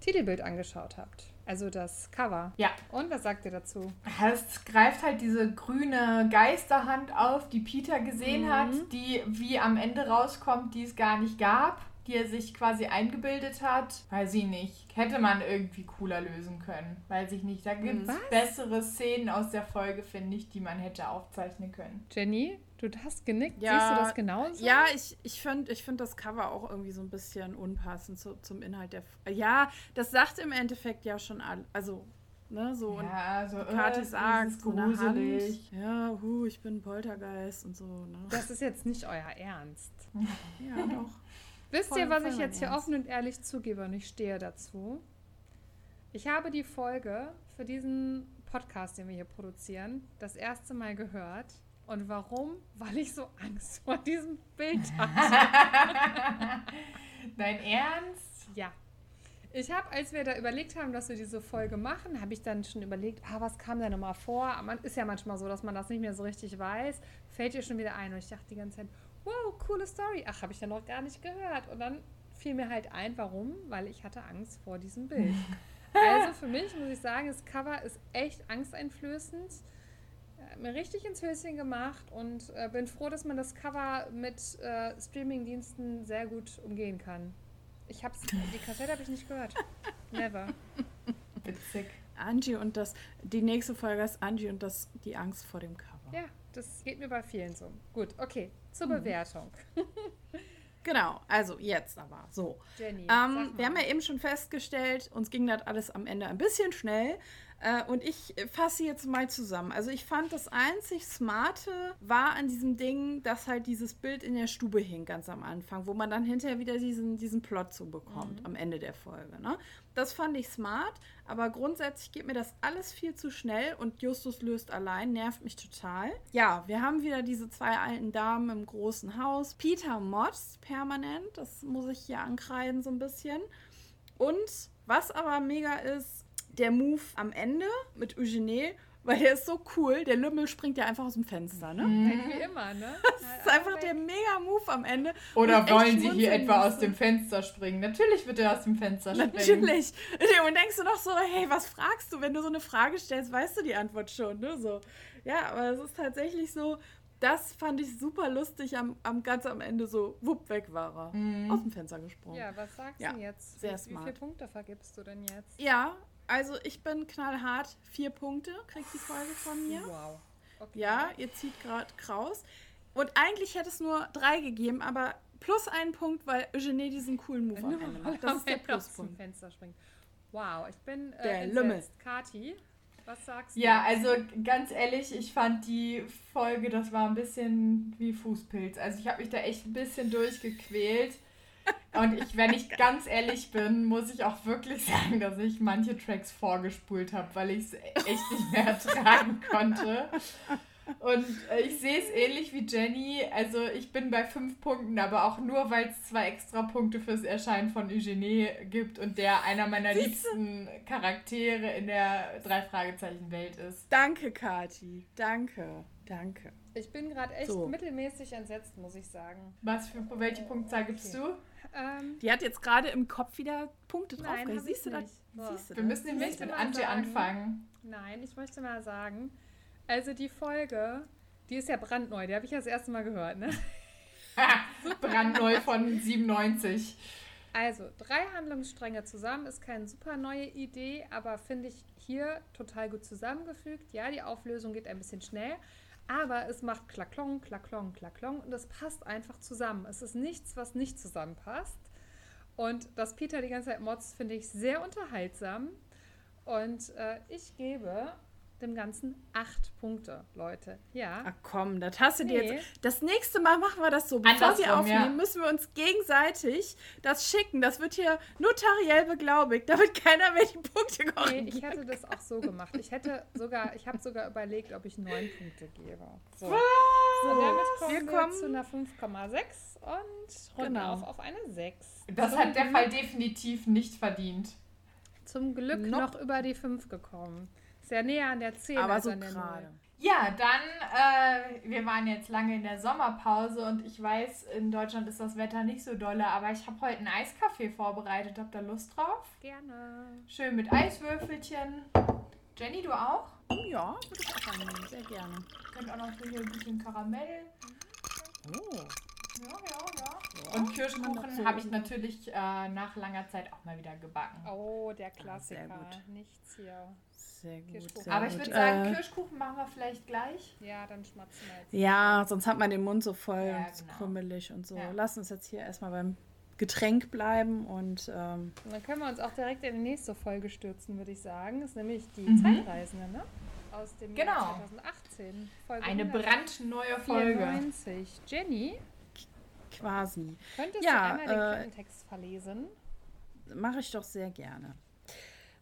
S2: Titelbild angeschaut habt. Also das Cover.
S4: Ja.
S2: Und was sagt ihr dazu?
S4: Es greift halt diese grüne Geisterhand auf, die Peter gesehen mhm. hat, die wie am Ende rauskommt, die es gar nicht gab die er sich quasi eingebildet hat. Weiß ich nicht. Hätte man irgendwie cooler lösen können. Weiß ich nicht. Da gibt es bessere Szenen aus der Folge, finde ich, die man hätte aufzeichnen können.
S2: Jenny, du hast genickt. Ja, Siehst du das genauso?
S3: Ja, ich, ich finde ich find das Cover auch irgendwie so ein bisschen unpassend zu, zum Inhalt der. F ja, das sagt im Endeffekt ja schon all, also Ne, so
S4: ja,
S3: und
S4: so,
S3: äh, sagt, so gruselig. Ja, hu, ich bin Poltergeist und so. Ne?
S2: Das ist jetzt nicht euer Ernst.
S3: ja, doch.
S2: Wisst ihr, was ich jetzt hier offen und ehrlich zugebe und ich stehe dazu? Ich habe die Folge für diesen Podcast, den wir hier produzieren, das erste Mal gehört. Und warum? Weil ich so Angst vor diesem Bild hatte.
S4: Dein Ernst?
S2: Ja. Ich habe, als wir da überlegt haben, dass wir diese Folge machen, habe ich dann schon überlegt, ah, was kam da nochmal vor? Man ist ja manchmal so, dass man das nicht mehr so richtig weiß. Fällt dir schon wieder ein. Und ich dachte die ganze Zeit, wow, coole Story. Ach, habe ich ja noch gar nicht gehört. Und dann fiel mir halt ein, warum? Weil ich hatte Angst vor diesem Bild. also für mich muss ich sagen, das Cover ist echt angsteinflößend. Mir richtig ins Höschen gemacht und äh, bin froh, dass man das Cover mit äh, Streamingdiensten sehr gut umgehen kann. Ich hab's, die Kassette habe ich nicht gehört. Never.
S4: Witzig.
S3: Angie und das, die nächste Folge ist Angie und das, die Angst vor dem Cover.
S2: Ja, das geht mir bei vielen so. Gut, okay, zur mhm. Bewertung.
S3: Genau, also jetzt aber so. Jenny, ähm, wir haben ja eben schon festgestellt, uns ging das alles am Ende ein bisschen schnell. Äh, und ich fasse jetzt mal zusammen. Also ich fand das einzig Smarte war an diesem Ding, dass halt dieses Bild in der Stube hing ganz am Anfang, wo man dann hinterher wieder diesen, diesen Plot so bekommt mhm. am Ende der Folge. Ne? Das fand ich smart, aber grundsätzlich geht mir das alles viel zu schnell und Justus löst allein, nervt mich total. Ja, wir haben wieder diese zwei alten Damen im großen Haus. Peter motzt permanent, das muss ich hier ankreiden so ein bisschen. Und was aber mega ist, der Move am Ende mit Eugenie, weil der ist so cool. Der Lümmel springt ja einfach aus dem Fenster, ne?
S2: Mhm. Wie immer, ne?
S3: Das ist einfach der Mega-Move am Ende.
S4: Oder wollen sie hier etwa aus dem Fenster springen? Natürlich wird er aus dem Fenster springen.
S3: Natürlich. Und denkst du noch so, hey, was fragst du? Wenn du so eine Frage stellst, weißt du die Antwort schon, ne? So. Ja, aber es ist tatsächlich so, das fand ich super lustig am, am ganz am Ende so, wupp, weg war er. Mhm. Aus dem Fenster gesprungen.
S2: Ja, was sagst ja, du jetzt?
S3: Sehr
S2: wie,
S3: smart.
S2: Wie viele Punkte vergibst du denn jetzt?
S3: Ja, also ich bin knallhart. Vier Punkte kriegt die Folge von mir.
S2: Wow.
S3: Okay. Ja, ihr zieht gerade Kraus. Und eigentlich hätte es nur drei gegeben, aber plus einen Punkt, weil Eugenie diesen coolen Move am Ende macht. Das ist der Pluspunkt.
S2: Fenster springt. Wow, ich bin
S3: äh, der Lümmel.
S2: Kati, was sagst du?
S4: Ja, also ganz ehrlich, ich fand die Folge, das war ein bisschen wie Fußpilz. Also ich habe mich da echt ein bisschen durchgequält. Und ich, wenn ich ganz ehrlich bin, muss ich auch wirklich sagen, dass ich manche Tracks vorgespult habe, weil ich es echt nicht mehr ertragen konnte. Und ich sehe es ähnlich wie Jenny. Also ich bin bei fünf Punkten, aber auch nur, weil es zwei extra Punkte fürs Erscheinen von Eugenie gibt und der einer meiner liebsten Charaktere in der Drei-Fragezeichen-Welt ist.
S3: Danke, Kati. Danke. Danke.
S2: Ich bin gerade echt so. mittelmäßig entsetzt, muss ich sagen.
S4: Was für welche Punktzahl okay. gibst du?
S3: Ähm, Die hat jetzt gerade im Kopf wieder Punkte drauf. Nein, siehst du das?
S4: Siehst du Wir müssen nämlich mit Angie anfangen.
S2: Nein, ich möchte mal sagen, also die Folge, die ist ja brandneu, die habe ich ja das erste Mal gehört, ne?
S4: brandneu von 97.
S2: Also, drei Handlungsstränge zusammen ist keine super neue Idee, aber finde ich hier total gut zusammengefügt. Ja, die Auflösung geht ein bisschen schnell, aber es macht Klaklong, Klaklong, Klaklong und es passt einfach zusammen. Es ist nichts, was nicht zusammenpasst. Und dass Peter die ganze Zeit motzt, finde ich sehr unterhaltsam. Und äh, ich gebe dem Ganzen acht Punkte, Leute. Ja.
S3: Ach komm, das hast du nee. dir jetzt. Das nächste Mal machen wir das so. Bevor wir aufnehmen, ja. müssen wir uns gegenseitig das schicken. Das wird hier notariell beglaubigt, damit keiner mehr die Punkte
S2: kommt. Nee, ich hätte das auch so gemacht. Ich hätte sogar, ich habe sogar überlegt, ob ich neun Punkte gebe. So. so damit kommen wir, wir kommen zu einer 5,6 und runden genau. auf auf eine 6.
S4: Das Zum hat der Fall definitiv nicht verdient.
S2: Zum Glück noch, noch über die 5 gekommen. Sehr näher an der 10
S3: Aber so gerade.
S4: Ja, dann, äh, wir waren jetzt lange in der Sommerpause und ich weiß, in Deutschland ist das Wetter nicht so dolle, aber ich habe heute einen Eiskaffee vorbereitet. Habt ihr Lust drauf?
S2: Gerne.
S4: Schön mit Eiswürfelchen. Jenny, du auch?
S3: Ja, würde ich auch annehmen. Sehr gerne.
S4: Könnt auch noch hier ein bisschen Karamell.
S3: Oh.
S4: Ja, ja, ja. Und Kirschkuchen habe ich natürlich äh, nach langer Zeit auch mal wieder gebacken.
S2: Oh, der Klassiker. Ja, Nichts hier.
S3: Sehr gut. Sehr
S4: Aber ich würde sagen, äh, Kirschkuchen machen wir vielleicht gleich.
S2: Ja, dann schmatzen wir jetzt.
S3: Ja, sonst hat man den Mund so voll ja, und genau. krümmelig und so. Ja. Lass uns jetzt hier erstmal beim Getränk bleiben und, ähm,
S2: und dann können wir uns auch direkt in die nächste Folge stürzen, würde ich sagen. Das ist nämlich die mhm. Zeitreisende, ne? Aus dem
S4: genau.
S2: Jahr 2018.
S4: Folge Eine brandneue Folge.
S2: 94. Jenny?
S3: Quasi.
S2: Könntest ja, du einmal äh, den Text verlesen?
S3: Mache ich doch sehr gerne.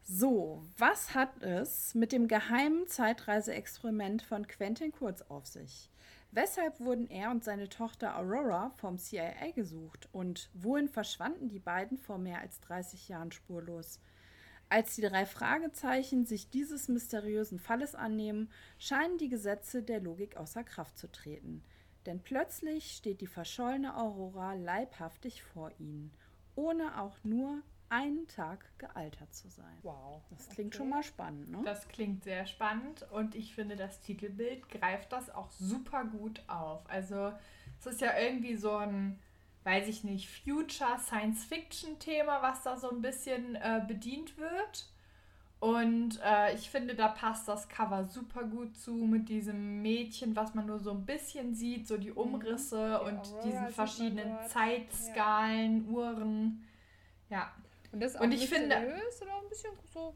S3: So, was hat es mit dem geheimen Zeitreiseexperiment von Quentin Kurz auf sich? Weshalb wurden er und seine Tochter Aurora vom CIA gesucht? Und wohin verschwanden die beiden vor mehr als 30 Jahren spurlos? Als die drei Fragezeichen sich dieses mysteriösen Falles annehmen, scheinen die Gesetze der Logik außer Kraft zu treten. Denn plötzlich steht die verschollene Aurora leibhaftig vor ihnen, ohne auch nur einen Tag gealtert zu sein.
S2: Wow.
S3: Das klingt okay. schon mal spannend, ne?
S4: Das klingt sehr spannend und ich finde, das Titelbild greift das auch super gut auf. Also, es ist ja irgendwie so ein, weiß ich nicht, Future Science Fiction Thema, was da so ein bisschen äh, bedient wird. Und äh, ich finde, da passt das Cover super gut zu mit diesem Mädchen, was man nur so ein bisschen sieht, so die mhm. Umrisse die und diesen verschiedenen Zeitskalen, ja. Uhren. Ja,
S2: und das ist auch und ich finde, oder ein bisschen so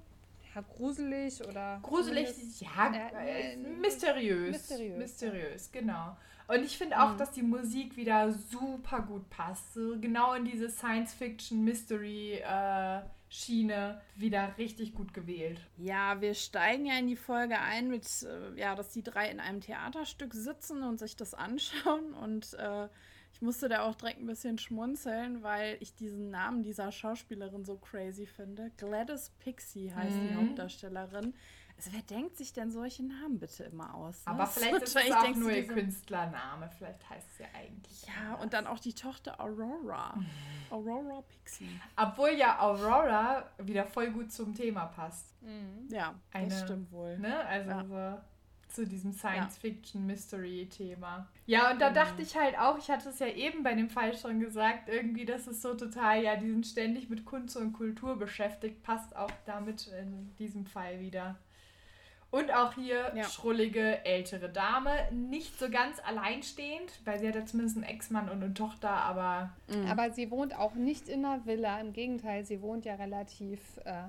S2: ja, gruselig oder.
S4: Gruselig, ja, äh, mysteriös. Mysteriös. Mysteriös, genau. Und ich finde auch, mhm. dass die Musik wieder super gut passt. So genau in diese Science-Fiction-Mystery-Schiene äh, wieder richtig gut gewählt.
S3: Ja, wir steigen ja in die Folge ein mit, äh, ja, dass die drei in einem Theaterstück sitzen und sich das anschauen und äh, ich musste da auch direkt ein bisschen schmunzeln, weil ich diesen Namen dieser Schauspielerin so crazy finde. Gladys Pixie heißt mhm. die Hauptdarstellerin. Also wer denkt sich denn solche Namen bitte immer aus?
S4: Ne? Aber vielleicht ist es auch nur ihr Künstlername. Vielleicht heißt es ja eigentlich.
S3: Ja, anders. und dann auch die Tochter Aurora. Aurora Pixie.
S4: Obwohl ja Aurora wieder voll gut zum Thema passt.
S3: Mhm. Ja, Eine, das stimmt wohl.
S4: Ne? Also ja. so zu diesem Science-Fiction-Mystery-Thema. Ja, und da mhm. dachte ich halt auch, ich hatte es ja eben bei dem Fall schon gesagt, irgendwie, das ist so total, ja, die sind ständig mit Kunst und Kultur beschäftigt, passt auch damit in diesem Fall wieder. Und auch hier ja. schrullige ältere Dame, nicht so ganz alleinstehend, weil sie hat ja zumindest einen Ex-Mann und eine Tochter, aber.
S2: Mhm. Aber sie wohnt auch nicht in einer Villa, im Gegenteil, sie wohnt ja relativ. Äh,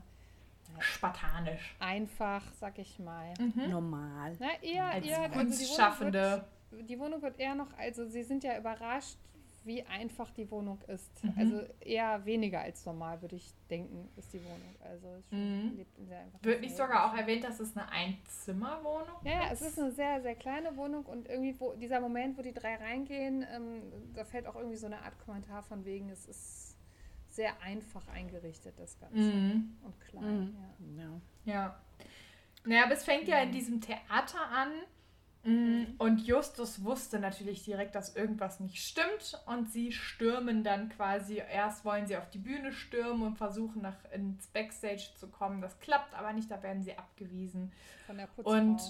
S4: spartanisch.
S2: Einfach, sag ich mal.
S3: Mhm. Normal.
S2: Na, eher,
S4: Als
S2: eher
S4: Kunstschaffende.
S2: Also die, Wohnung wird, die Wohnung wird eher noch, also sie sind ja überrascht wie einfach die Wohnung ist. Mhm. Also eher weniger als normal, würde ich denken, ist die Wohnung. Also es
S4: mhm. lebt in sehr einfach. Wird nicht sogar auch erwähnt, dass es eine Einzimmerwohnung
S2: ist? Ja, es ist eine sehr, sehr kleine Wohnung und irgendwie wo, dieser Moment, wo die drei reingehen, ähm, da fällt auch irgendwie so eine Art Kommentar von wegen, es ist sehr einfach eingerichtet, das Ganze. Mhm. Und klein,
S4: mhm. ja. ja. Ja. Naja, aber es fängt ja in diesem Theater an Mhm. Und Justus wusste natürlich direkt, dass irgendwas nicht stimmt und sie stürmen dann quasi, erst wollen sie auf die Bühne stürmen und versuchen nach ins Backstage zu kommen. Das klappt aber nicht, da werden sie abgewiesen. Von der Putzfrau. Und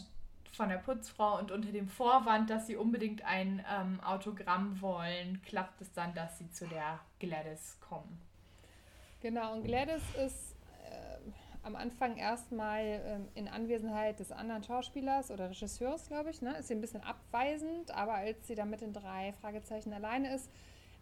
S4: von der Putzfrau und unter dem Vorwand, dass sie unbedingt ein ähm, Autogramm wollen, klappt es dann, dass sie zu der Gladys kommen.
S2: Genau, und Gladys ist äh, am Anfang erstmal ähm, in Anwesenheit des anderen Schauspielers oder Regisseurs, glaube ich, ne, ist sie ein bisschen abweisend, aber als sie dann mit den drei Fragezeichen alleine ist,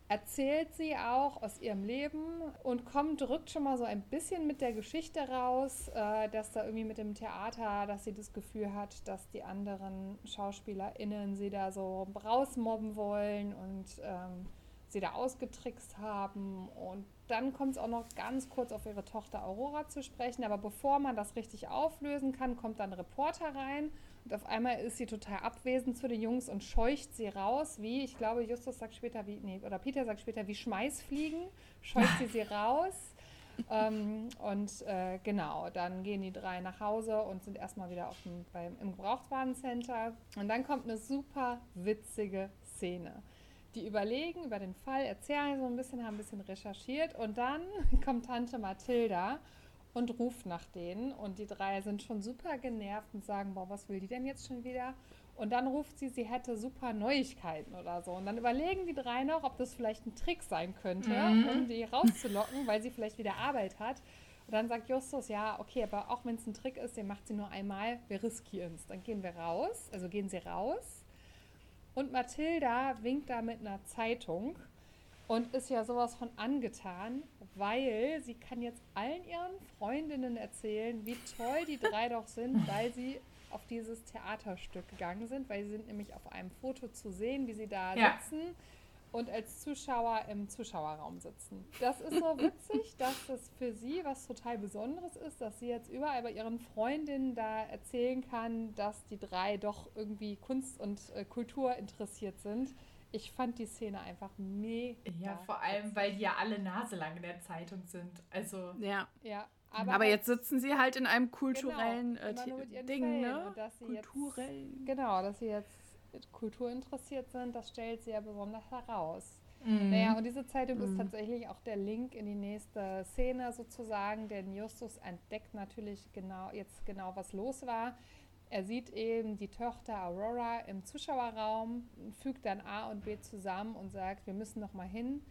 S2: erzählt sie auch aus ihrem Leben und kommt, rückt schon mal so ein bisschen mit der Geschichte raus, äh, dass da irgendwie mit dem Theater, dass sie das Gefühl hat, dass die anderen SchauspielerInnen sie da so rausmobben wollen und ähm, sie da ausgetrickst haben. Und dann kommt es auch noch ganz kurz auf ihre Tochter Aurora zu sprechen. Aber bevor man das richtig auflösen kann, kommt dann ein Reporter rein. Und auf einmal ist sie total abwesend zu den Jungs und scheucht sie raus, wie, ich glaube, Justus sagt später, wie, nee, oder Peter sagt später, wie Schmeißfliegen, scheucht sie sie raus. ähm, und äh, genau, dann gehen die drei nach Hause und sind erstmal wieder auf dem, beim, im Gebrauchtwarencenter. Und dann kommt eine super witzige Szene die überlegen über den Fall, erzählen so ein bisschen, haben ein bisschen recherchiert und dann kommt Tante Mathilda und ruft nach denen und die drei sind schon super genervt und sagen, boah, was will die denn jetzt schon wieder? Und dann ruft sie, sie hätte super Neuigkeiten oder so. Und dann überlegen die drei noch, ob das vielleicht ein Trick sein könnte, mhm. um die rauszulocken, weil sie vielleicht wieder Arbeit hat. Und dann sagt Justus, ja, okay, aber auch wenn es ein Trick ist, den macht sie nur einmal, wir riskieren es. Dann gehen wir raus, also gehen sie raus und Mathilda winkt da mit einer Zeitung und ist ja sowas von angetan, weil sie kann jetzt allen ihren Freundinnen erzählen, wie toll die drei doch sind, weil sie auf dieses Theaterstück gegangen sind, weil sie sind nämlich auf einem Foto zu sehen, wie sie da ja. sitzen und als Zuschauer im Zuschauerraum sitzen. Das ist so witzig, dass das für sie was total Besonderes ist, dass sie jetzt überall bei ihren Freundinnen da erzählen kann, dass die drei doch irgendwie Kunst und äh, Kultur interessiert sind. Ich fand die Szene einfach mega.
S4: Ja, vor allem, weil die ja alle naselang in der Zeitung sind. Also.
S3: Ja. Ja. Aber, aber jetzt sitzen sie halt in einem kulturellen genau, äh, Ding, ne?
S2: Kulturell. Jetzt, genau, dass sie jetzt Kultur interessiert sind, das stellt sie ja besonders heraus. Mhm. Naja, und diese Zeitung mhm. ist tatsächlich auch der Link in die nächste Szene sozusagen, denn Justus entdeckt natürlich genau jetzt genau, was los war. Er sieht eben die Tochter Aurora im Zuschauerraum, fügt dann A und B zusammen und sagt, wir müssen noch mal hin,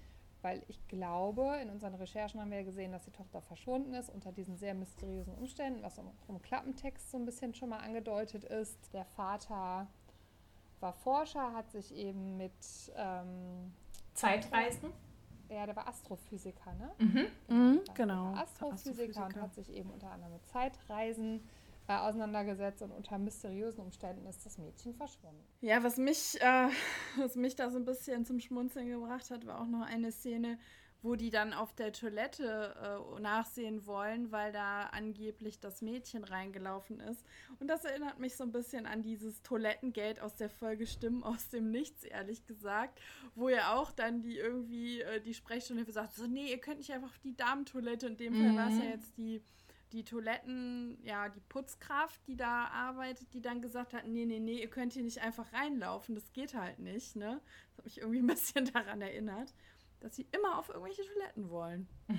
S2: weil ich glaube, in unseren Recherchen haben wir ja gesehen, dass die Tochter verschwunden ist unter diesen sehr mysteriösen Umständen, was auch im Klappentext so ein bisschen schon mal angedeutet ist. Der Vater war Forscher, hat sich eben mit ähm,
S4: Zeitreisen.
S2: Ja, der war Astrophysiker, ne?
S3: Mhm. Genau. Mhm, genau.
S2: Astrophysiker, Astrophysiker, und hat sich eben unter anderem mit Zeitreisen äh, auseinandergesetzt und unter mysteriösen Umständen ist das Mädchen verschwunden.
S3: Ja, was mich, äh, was mich da so ein bisschen zum Schmunzeln gebracht hat, war auch noch eine Szene, wo die dann auf der Toilette äh, nachsehen wollen, weil da angeblich das Mädchen reingelaufen ist. Und das erinnert mich so ein bisschen an dieses Toilettengate aus der Folge Stimmen aus dem Nichts, ehrlich gesagt, wo ja auch dann die irgendwie äh, die Sprechstunde sagt, so, nee, ihr könnt nicht einfach auf die Damentoilette. In dem mhm. Fall war es ja jetzt die die Toiletten, ja, die Putzkraft, die da arbeitet, die dann gesagt hat, nee, nee, nee, ihr könnt hier nicht einfach reinlaufen, das geht halt nicht, ne? Das hat mich irgendwie ein bisschen daran erinnert dass sie immer auf irgendwelche Toiletten wollen.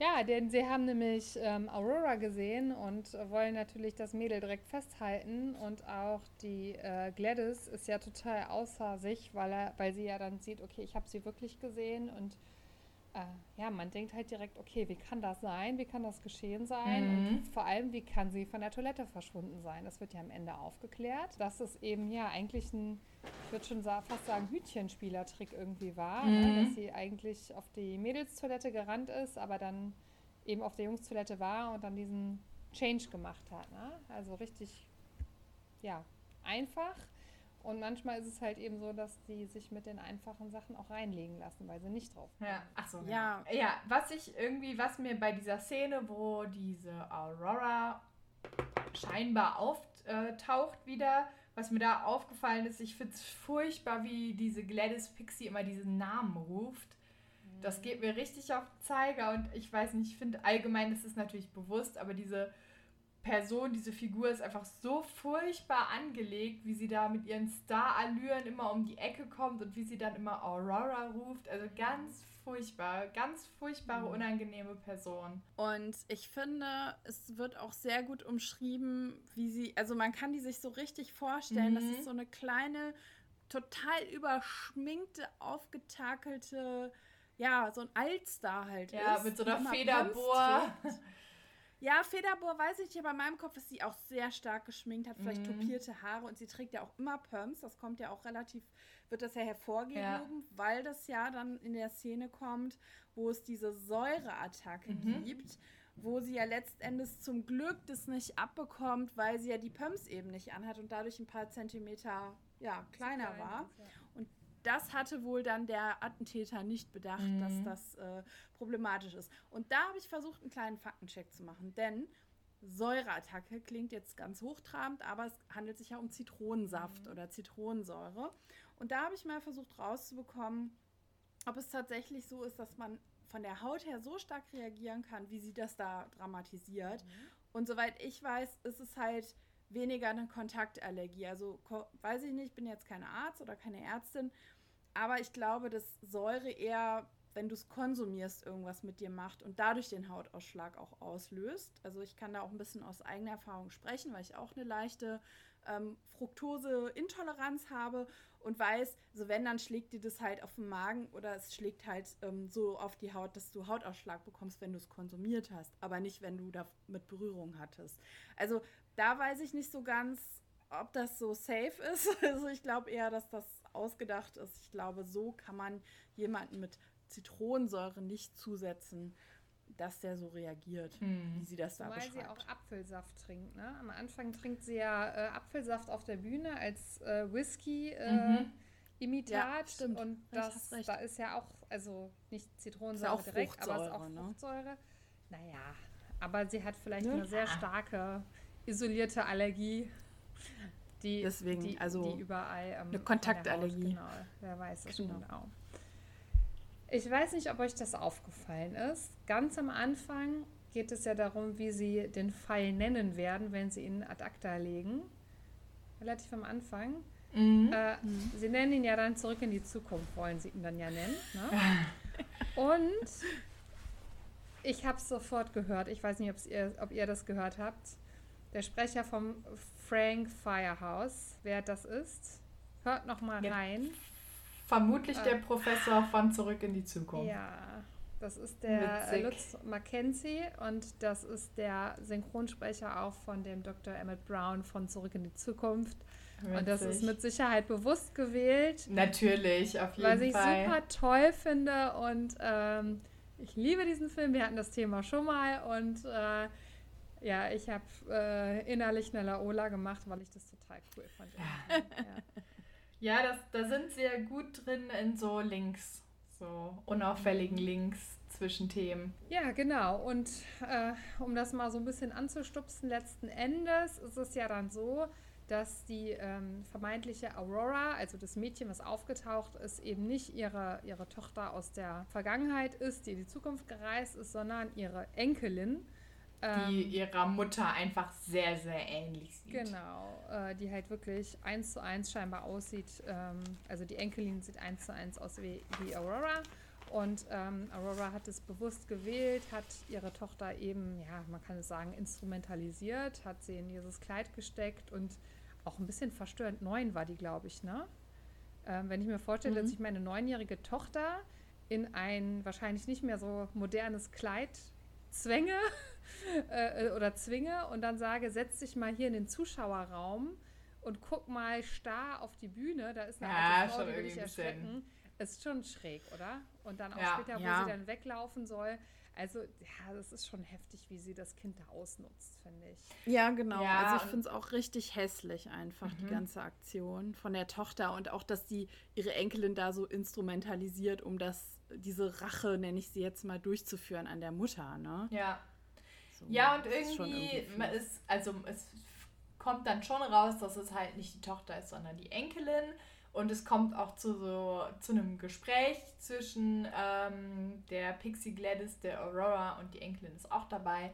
S2: Ja, denn sie haben nämlich ähm, Aurora gesehen und wollen natürlich das Mädel direkt festhalten. Und auch die äh, Gladys ist ja total außer sich, weil, er, weil sie ja dann sieht, okay, ich habe sie wirklich gesehen und äh, ja, man denkt halt direkt, okay, wie kann das sein? Wie kann das geschehen sein? Mhm. Und vor allem, wie kann sie von der Toilette verschwunden sein? Das wird ja am Ende aufgeklärt, dass es eben ja eigentlich ein, ich würde schon fast sagen, Hütchenspielertrick irgendwie war, ne? mhm. ne? dass sie eigentlich auf die Mädelstoilette gerannt ist, aber dann eben auf der Jungstoilette war und dann diesen Change gemacht hat. Ne? Also richtig, ja, einfach. Und manchmal ist es halt eben so, dass die sich mit den einfachen Sachen auch reinlegen lassen, weil sie nicht drauf
S4: kommen. Ja, ach so, ja. Genau. Ja, was ich irgendwie, was mir bei dieser Szene, wo diese Aurora scheinbar auftaucht wieder, was mir da aufgefallen ist, ich finde es furchtbar, wie diese Gladys Pixie immer diesen Namen ruft. Das geht mir richtig auf den Zeiger und ich weiß nicht, ich finde allgemein, das ist natürlich bewusst, aber diese Person, diese Figur ist einfach so furchtbar angelegt, wie sie da mit ihren Star-Allüren immer um die Ecke kommt und wie sie dann immer Aurora ruft. Also ganz furchtbar, ganz furchtbare, mhm. unangenehme Person.
S3: Und ich finde, es wird auch sehr gut umschrieben, wie sie, also man kann die sich so richtig vorstellen. Mhm. Das ist so eine kleine, total überschminkte, aufgetakelte, ja, so ein Altstar halt
S4: ja, ist. Ja, mit so einer Federbohr.
S3: Ja, Federbohr weiß ich nicht, aber in meinem Kopf ist sie auch sehr stark geschminkt, hat vielleicht mhm. topierte Haare und sie trägt ja auch immer Perms. Das kommt ja auch relativ, wird das ja hervorgehoben, ja. weil das ja dann in der Szene kommt, wo es diese Säureattacke mhm. gibt, wo sie ja letztendlich zum Glück das nicht abbekommt, weil sie ja die Perms eben nicht anhat und dadurch ein paar Zentimeter ja, kleiner klein war. Und das hatte wohl dann der Attentäter nicht bedacht, mhm. dass das äh, problematisch ist. Und da habe ich versucht, einen kleinen Faktencheck zu machen, denn Säureattacke klingt jetzt ganz hochtrabend, aber es handelt sich ja um Zitronensaft mhm. oder Zitronensäure. Und da habe ich mal versucht rauszubekommen, ob es tatsächlich so ist, dass man von der Haut her so stark reagieren kann, wie sie das da dramatisiert. Mhm. Und soweit ich weiß, ist es halt weniger eine Kontaktallergie. Also weiß ich nicht, ich bin jetzt keine Arzt oder keine Ärztin, aber ich glaube, dass Säure eher, wenn du es konsumierst, irgendwas mit dir macht und dadurch den Hautausschlag auch auslöst. Also ich kann da auch ein bisschen aus eigener Erfahrung sprechen, weil ich auch eine leichte ähm, Fructose-Intoleranz habe und weiß, so wenn, dann schlägt dir das halt auf den Magen oder es schlägt halt ähm, so auf die Haut, dass du Hautausschlag bekommst, wenn du es konsumiert hast, aber nicht, wenn du da mit Berührung hattest. Also da weiß ich nicht so ganz, ob das so safe ist. Also ich glaube eher, dass das ausgedacht ist. Ich glaube, so kann man jemanden mit Zitronensäure nicht zusetzen, dass der so reagiert, hm. wie sie das da Weil beschreibt.
S2: Weil sie auch Apfelsaft trinkt. Ne? Am Anfang trinkt sie ja äh, Apfelsaft auf der Bühne als äh, Whisky. Äh, mhm. Imitat ja, und das, da ist ja auch, also nicht Zitronensäure direkt, aber es ist auch ne? Fruchtsäure. Naja, aber sie hat vielleicht ja. eine sehr starke isolierte Allergie die,
S3: Deswegen,
S2: die,
S3: also
S2: die überall ähm,
S3: eine Kontaktallergie.
S2: Genau, wer weiß es genau. genau. Ich weiß nicht, ob euch das aufgefallen ist. Ganz am Anfang geht es ja darum, wie sie den Fall nennen werden, wenn sie ihn ad acta legen. Relativ am Anfang. Mhm. Äh, mhm. Sie nennen ihn ja dann zurück in die Zukunft, wollen sie ihn dann ja nennen. Ne? Und ich habe es sofort gehört. Ich weiß nicht, ihr, ob ihr das gehört habt. Der Sprecher vom Frank Firehouse, wer das ist, hört noch mal rein.
S4: Vermutlich äh, der Professor von Zurück in die Zukunft.
S2: Ja, das ist der Witzig. Lutz Mackenzie und das ist der Synchronsprecher auch von dem Dr. Emmett Brown von Zurück in die Zukunft. Witzig. Und das ist mit Sicherheit bewusst gewählt.
S4: Natürlich, auf jeden Fall.
S2: Was ich super toll finde und ähm, ich liebe diesen Film. Wir hatten das Thema schon mal und äh, ja, ich habe äh, innerlich eine Laola gemacht, weil ich das total cool fand.
S4: ja, ja das, da sind sie ja gut drin in so Links, so unauffälligen Links zwischen Themen.
S2: Ja, genau. Und äh, um das mal so ein bisschen anzustupsen, letzten Endes ist es ja dann so, dass die ähm, vermeintliche Aurora, also das Mädchen, was aufgetaucht ist, eben nicht ihre, ihre Tochter aus der Vergangenheit ist, die in die Zukunft gereist ist, sondern ihre Enkelin
S4: die ähm, ihrer Mutter einfach sehr, sehr ähnlich sieht.
S2: Genau, äh, die halt wirklich eins zu eins scheinbar aussieht. Ähm, also die Enkelin sieht eins zu eins aus wie, wie Aurora. Und ähm, Aurora hat es bewusst gewählt, hat ihre Tochter eben, ja, man kann es sagen, instrumentalisiert, hat sie in dieses Kleid gesteckt und auch ein bisschen verstörend neun war die, glaube ich, ne? Ähm, wenn ich mir vorstelle, mhm. dass ich meine neunjährige Tochter in ein wahrscheinlich nicht mehr so modernes Kleid zwänge äh, oder zwinge und dann sage, setz dich mal hier in den Zuschauerraum und guck mal starr auf die Bühne, da ist eine ja, alte Frau, die will dich erschrecken. Ist schon schräg, oder? Und dann auch ja, später, wo ja. sie dann weglaufen soll. Also, ja, das ist schon heftig, wie sie das Kind da ausnutzt, finde ich.
S3: Ja, genau. Ja, also ich finde es auch richtig hässlich einfach, mhm. die ganze Aktion von der Tochter und auch, dass sie ihre Enkelin da so instrumentalisiert, um das, diese Rache, nenne ich sie jetzt mal, durchzuführen an der Mutter, ne?
S4: Ja. So, ja, und irgendwie, irgendwie man ist, also es kommt dann schon raus, dass es halt nicht die Tochter ist, sondern die Enkelin. Und es kommt auch zu so zu einem Gespräch zwischen ähm, der Pixie Gladys, der Aurora und die Enkelin ist auch dabei.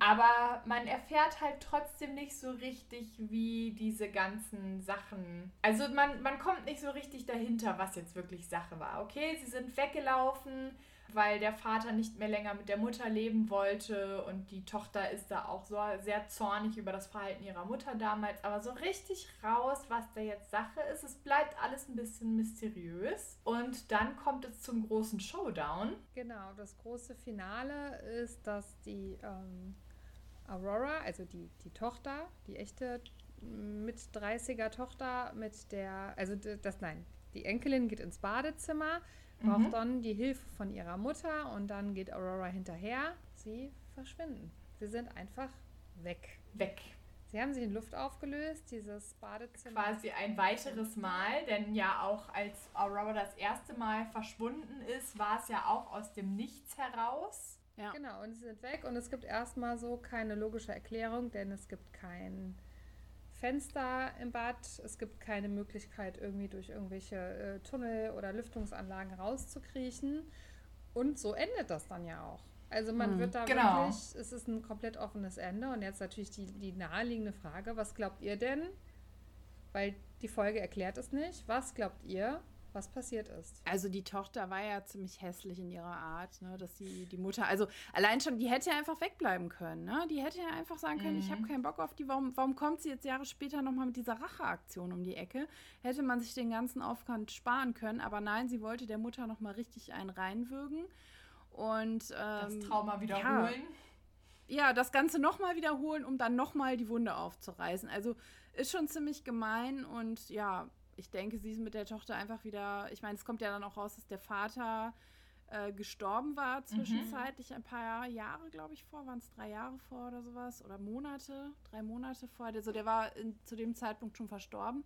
S4: Aber man erfährt halt trotzdem nicht so richtig, wie diese ganzen Sachen. Also man, man kommt nicht so richtig dahinter, was jetzt wirklich Sache war. Okay, sie sind weggelaufen, weil der Vater nicht mehr länger mit der Mutter leben wollte und die Tochter ist da auch so sehr zornig über das Verhalten ihrer Mutter damals. Aber so richtig raus, was da jetzt Sache ist, es bleibt alles ein bisschen mysteriös. Und dann kommt es zum großen Showdown.
S2: Genau, das große Finale ist, dass die ähm, Aurora, also die, die Tochter, die echte mit 30er Tochter mit der, also das, nein, die Enkelin geht ins Badezimmer, braucht mhm. dann die Hilfe von ihrer Mutter und dann geht Aurora hinterher. Sie verschwinden. Sie sind einfach weg.
S4: Weg.
S2: Sie haben sich in Luft aufgelöst, dieses Badezimmer.
S4: Quasi ein weiteres Mal, denn ja auch als Aurora das erste Mal verschwunden ist, war es ja auch aus dem Nichts heraus.
S2: Ja. Genau, und sie sind weg und es gibt erstmal so keine logische Erklärung, denn es gibt kein Fenster im Bad. Es gibt keine Möglichkeit, irgendwie durch irgendwelche äh, Tunnel oder Lüftungsanlagen rauszukriechen. Und so endet das dann ja auch. Also man hm, wird da genau. wirklich, es ist ein komplett offenes Ende. Und jetzt natürlich die, die naheliegende Frage, was glaubt ihr denn? Weil die Folge erklärt es nicht. Was glaubt ihr? Was passiert ist.
S3: Also die Tochter war ja ziemlich hässlich in ihrer Art, ne, dass sie die Mutter, also allein schon, die hätte ja einfach wegbleiben können, ne? Die hätte ja einfach sagen können, mhm. ich habe keinen Bock auf die, warum, warum kommt sie jetzt Jahre später nochmal mit dieser Racheaktion um die Ecke? Hätte man sich den ganzen Aufwand sparen können, aber nein, sie wollte der Mutter nochmal richtig einen reinwürgen und ähm,
S4: das Trauma wiederholen.
S3: Ja, ja, das Ganze nochmal wiederholen, um dann nochmal die Wunde aufzureißen. Also ist schon ziemlich gemein und ja, ich denke, sie ist mit der Tochter einfach wieder. Ich meine, es kommt ja dann auch raus, dass der Vater äh, gestorben war zwischenzeitlich mhm. ein paar Jahre, glaube ich, vor. Waren es drei Jahre vor oder sowas? Oder Monate? Drei Monate vor. Also der war in, zu dem Zeitpunkt schon verstorben.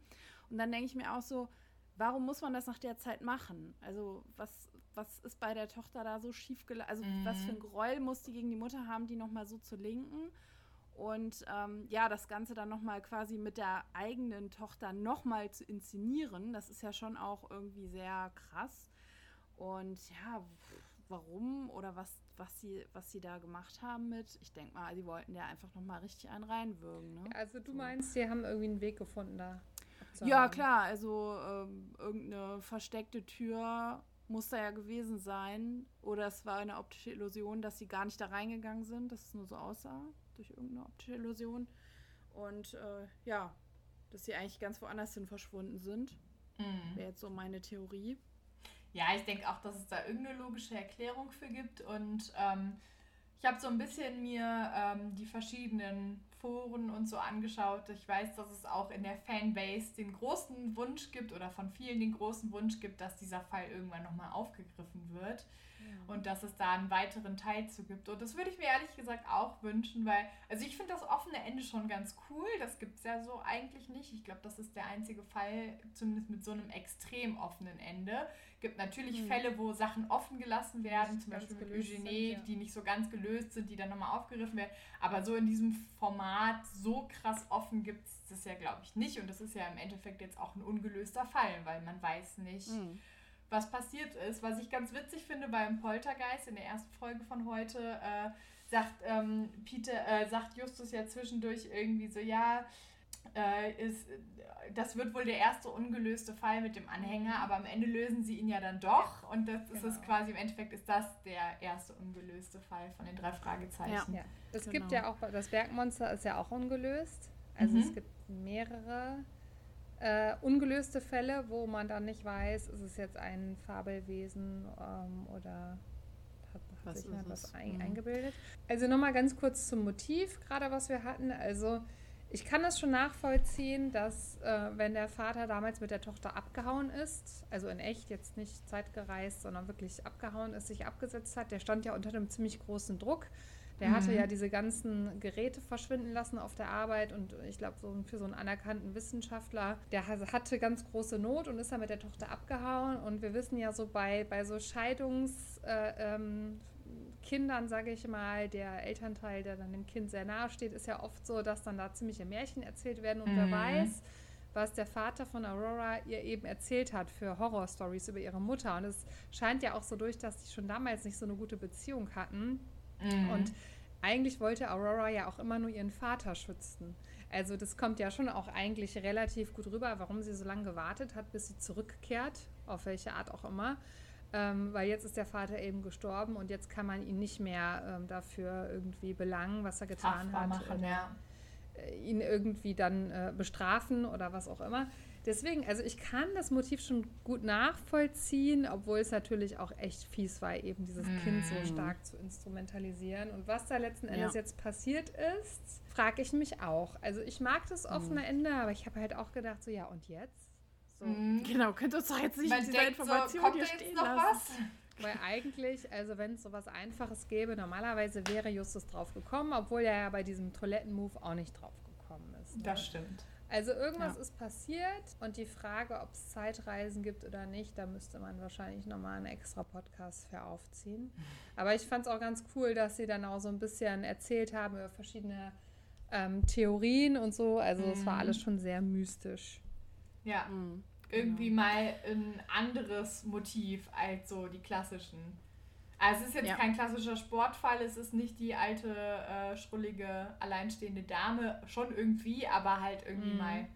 S3: Und dann denke ich mir auch so, warum muss man das nach der Zeit machen? Also, was, was ist bei der Tochter da so schief gelaufen? Also, mhm. was für ein Groll muss die gegen die Mutter haben, die nochmal so zu linken? Und ähm, ja, das Ganze dann nochmal quasi mit der eigenen Tochter nochmal zu inszenieren, das ist ja schon auch irgendwie sehr krass. Und ja, warum oder was, was, sie, was sie da gemacht haben mit, ich denke mal, sie wollten ja einfach nochmal richtig einen reinwürgen. Ne?
S2: Also du so. meinst, sie haben irgendwie einen Weg gefunden da?
S3: Ja, klar, also ähm, irgendeine versteckte Tür muss da ja gewesen sein. Oder es war eine optische Illusion, dass sie gar nicht da reingegangen sind, dass es nur so aussah durch irgendeine optische Illusion. Und äh, ja, dass sie eigentlich ganz woanders hin verschwunden sind. Mhm. Wäre jetzt so meine Theorie.
S4: Ja, ich denke auch, dass es da irgendeine logische Erklärung für gibt. Und ähm, ich habe so ein bisschen mir ähm, die verschiedenen Foren und so angeschaut. Ich weiß, dass es auch in der Fanbase den großen Wunsch gibt oder von vielen den großen Wunsch gibt, dass dieser Fall irgendwann nochmal aufgegriffen wird. Und dass es da einen weiteren Teil zu gibt. Und das würde ich mir ehrlich gesagt auch wünschen, weil, also ich finde das offene Ende schon ganz cool. Das gibt es ja so eigentlich nicht. Ich glaube, das ist der einzige Fall, zumindest mit so einem extrem offenen Ende. Gibt natürlich mhm. Fälle, wo Sachen offen gelassen werden, zum Beispiel mit Eugenie, ja. die nicht so ganz gelöst sind, die dann nochmal aufgegriffen werden. Aber so in diesem Format Format so krass offen gibt es das ja, glaube ich, nicht. Und das ist ja im Endeffekt jetzt auch ein ungelöster Fall, weil man weiß nicht, mhm. Was passiert ist. Was ich ganz witzig finde beim Poltergeist in der ersten Folge von heute, äh, sagt ähm, Peter, äh, sagt Justus ja zwischendurch irgendwie so, ja, äh, ist, das wird wohl der erste ungelöste Fall mit dem Anhänger, aber am Ende lösen sie ihn ja dann doch und das genau. ist es quasi im Endeffekt ist das der erste ungelöste Fall von den drei Fragezeichen.
S2: Ja. ja. Es genau. gibt ja auch, das Bergmonster ist ja auch ungelöst. Also mhm. es gibt mehrere äh, ungelöste Fälle, wo man dann nicht weiß, ist es jetzt ein Fabelwesen ähm, oder hat, hat sich mal was ein, mhm. eingebildet. Also nochmal ganz kurz zum Motiv, gerade was wir hatten. Also ich kann das schon nachvollziehen, dass äh, wenn der Vater damals mit der Tochter abgehauen ist, also in echt jetzt nicht zeitgereist, sondern wirklich abgehauen ist, sich abgesetzt hat, der stand ja unter einem ziemlich großen Druck. Der mhm. hatte ja diese ganzen Geräte verschwinden lassen auf der Arbeit und ich glaube, so für so einen anerkannten Wissenschaftler, der hatte ganz große Not und ist dann mit der Tochter abgehauen. Und wir wissen ja so bei, bei so Scheidungs- äh, ähm, Kindern, sage ich mal, der Elternteil, der dann dem Kind sehr nahe steht, ist ja oft so, dass dann da ziemliche Märchen erzählt werden und mhm. wer weiß, was der Vater von Aurora ihr eben erzählt hat für Horrorstories über ihre Mutter. Und es scheint ja auch so durch, dass die schon damals nicht so eine gute Beziehung hatten. Mhm. Und eigentlich wollte Aurora ja auch immer nur ihren Vater schützen. Also das kommt ja schon auch eigentlich relativ gut rüber, warum sie so lange gewartet hat, bis sie zurückkehrt, auf welche Art auch immer ähm, weil jetzt ist der Vater eben gestorben und jetzt kann man ihn nicht mehr ähm, dafür irgendwie belangen, was er getan Haftbar hat. Machen, ja. Äh, ihn irgendwie dann äh, bestrafen oder was auch immer. Deswegen, also ich kann das Motiv schon gut nachvollziehen, obwohl es natürlich auch echt fies war, eben dieses mm. Kind so stark zu instrumentalisieren. Und was da letzten Endes ja. jetzt passiert ist, frage ich mich auch. Also ich mag das offene mm. Ende, aber ich habe halt auch gedacht, so ja, und jetzt?
S3: So. Mhm. Genau, könnt uns doch jetzt nicht Man diese Information so, hier stehen lassen. Was?
S2: Weil eigentlich, also wenn es so was Einfaches gäbe, normalerweise wäre Justus drauf gekommen, obwohl er ja bei diesem Toilettenmove auch nicht drauf gekommen ist.
S4: Ne? Das stimmt.
S2: Also irgendwas ja. ist passiert und die Frage, ob es Zeitreisen gibt oder nicht, da müsste man wahrscheinlich nochmal einen extra Podcast für aufziehen. Aber ich fand es auch ganz cool, dass sie dann auch so ein bisschen erzählt haben über verschiedene ähm, Theorien und so. Also es mhm. war alles schon sehr mystisch.
S4: Ja. Mhm. Irgendwie genau. mal ein anderes Motiv als so die klassischen. Also es ist jetzt ja. kein klassischer Sportfall, es ist nicht die alte, äh, schrullige, alleinstehende Dame, schon irgendwie, aber halt irgendwie mhm. mal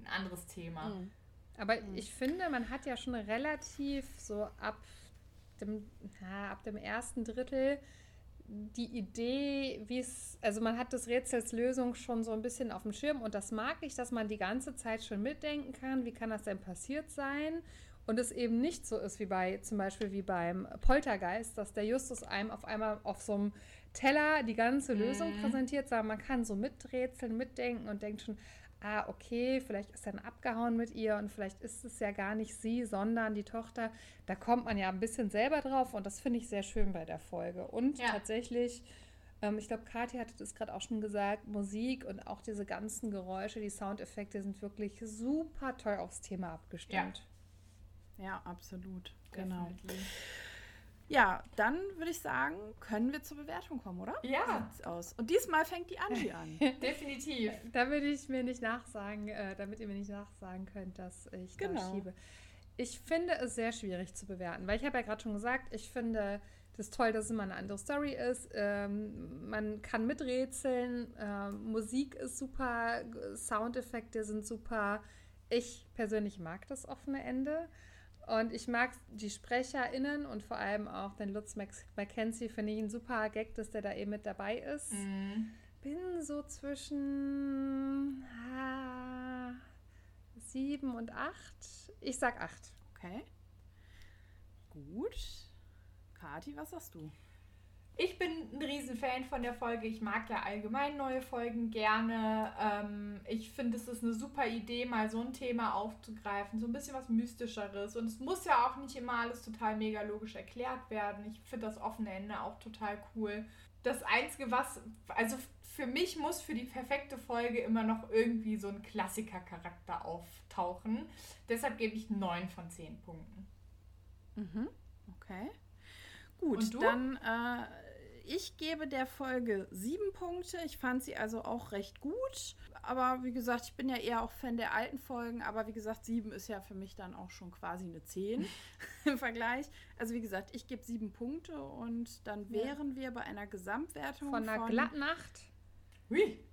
S4: ein anderes Thema. Mhm.
S2: Aber mhm. ich finde, man hat ja schon relativ so ab dem, na, ab dem ersten Drittel die Idee, wie es, also man hat des Rätsels Lösung schon so ein bisschen auf dem Schirm und das mag ich, dass man die ganze Zeit schon mitdenken kann, wie kann das denn passiert sein und es eben nicht so ist wie bei, zum Beispiel wie beim Poltergeist, dass der Justus einem auf einmal auf so einem Teller die ganze Lösung mhm. präsentiert, sondern man kann so miträtseln, mitdenken und denkt schon, ah, okay, vielleicht ist er dann abgehauen mit ihr und vielleicht ist es ja gar nicht sie, sondern die Tochter. Da kommt man ja ein bisschen selber drauf und das finde ich sehr schön bei der Folge. Und ja. tatsächlich, ähm, ich glaube, Kathi hatte das gerade auch schon gesagt, Musik und auch diese ganzen Geräusche, die Soundeffekte sind wirklich super toll aufs Thema abgestimmt.
S3: Ja, ja absolut. Genau. Definitely. Ja, dann würde ich sagen, können wir zur Bewertung kommen, oder?
S4: Ja.
S3: aus? Und diesmal fängt die Angie an.
S4: Definitiv.
S2: Damit ich mir nicht nachsagen, äh, damit ihr mir nicht nachsagen könnt, dass ich genau. da schiebe. Ich finde es sehr schwierig zu bewerten, weil ich habe ja gerade schon gesagt, ich finde das toll, dass es immer eine andere Story ist. Ähm, man kann miträtseln, ähm, Musik ist super, Soundeffekte sind super. Ich persönlich mag das offene Ende. Und ich mag die SprecherInnen und vor allem auch den Lutz McKenzie, finde ich ein super Gag, dass der da eben mit dabei ist. Mhm. Bin so zwischen ah, sieben und acht. Ich sag acht.
S3: Okay. Gut. Kati, was sagst du?
S4: Ich bin ein Riesenfan von der Folge. Ich mag ja allgemein neue Folgen gerne. Ähm, ich finde, es ist eine super Idee, mal so ein Thema aufzugreifen. So ein bisschen was Mystischeres. Und es muss ja auch nicht immer alles total mega logisch erklärt werden. Ich finde das offene Ende auch total cool. Das Einzige, was, also für mich muss für die perfekte Folge immer noch irgendwie so ein Klassiker-Charakter auftauchen. Deshalb gebe ich 9 von 10 Punkten.
S3: Mhm. Okay. Gut, dann äh, ich gebe der Folge sieben Punkte. Ich fand sie also auch recht gut. Aber wie gesagt, ich bin ja eher auch Fan der alten Folgen. Aber wie gesagt, sieben ist ja für mich dann auch schon quasi eine zehn im Vergleich. Also wie gesagt, ich gebe sieben Punkte und dann wären wir bei einer Gesamtwertung
S2: von einer von glatten Acht.
S4: Hui.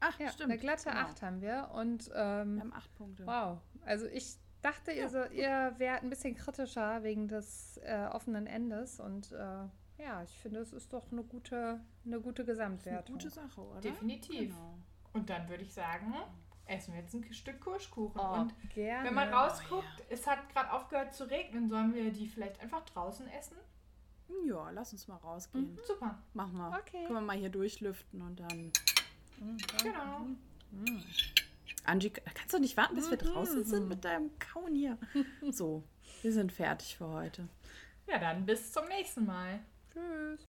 S2: Ach, ja, stimmt. Eine glatte genau. Acht haben wir. Und ähm,
S3: wir haben acht Punkte.
S2: Wow. Also ich dachte, ihr, so, ihr wärt ein bisschen kritischer wegen des äh, offenen Endes und äh, ja, ich finde, es ist doch eine gute, eine gute Gesamtwertung.
S3: Eine gute Sache, oder?
S4: Definitiv. Genau. Und dann würde ich sagen, essen wir jetzt ein Stück Kirschkuchen.
S2: Oh,
S4: und
S2: gerne.
S4: wenn man rausguckt, oh, ja. es hat gerade aufgehört zu regnen, sollen wir die vielleicht einfach draußen essen?
S3: Ja, lass uns mal rausgehen. Mhm.
S4: Super.
S3: Machen wir. Okay. Können wir mal hier durchlüften und dann.
S4: Mhm. Genau.
S3: Mm. Angie, kannst du nicht warten, bis wir draußen sind mit deinem Kauen hier? So, wir sind fertig für heute.
S4: Ja, dann bis zum nächsten Mal.
S2: Tschüss.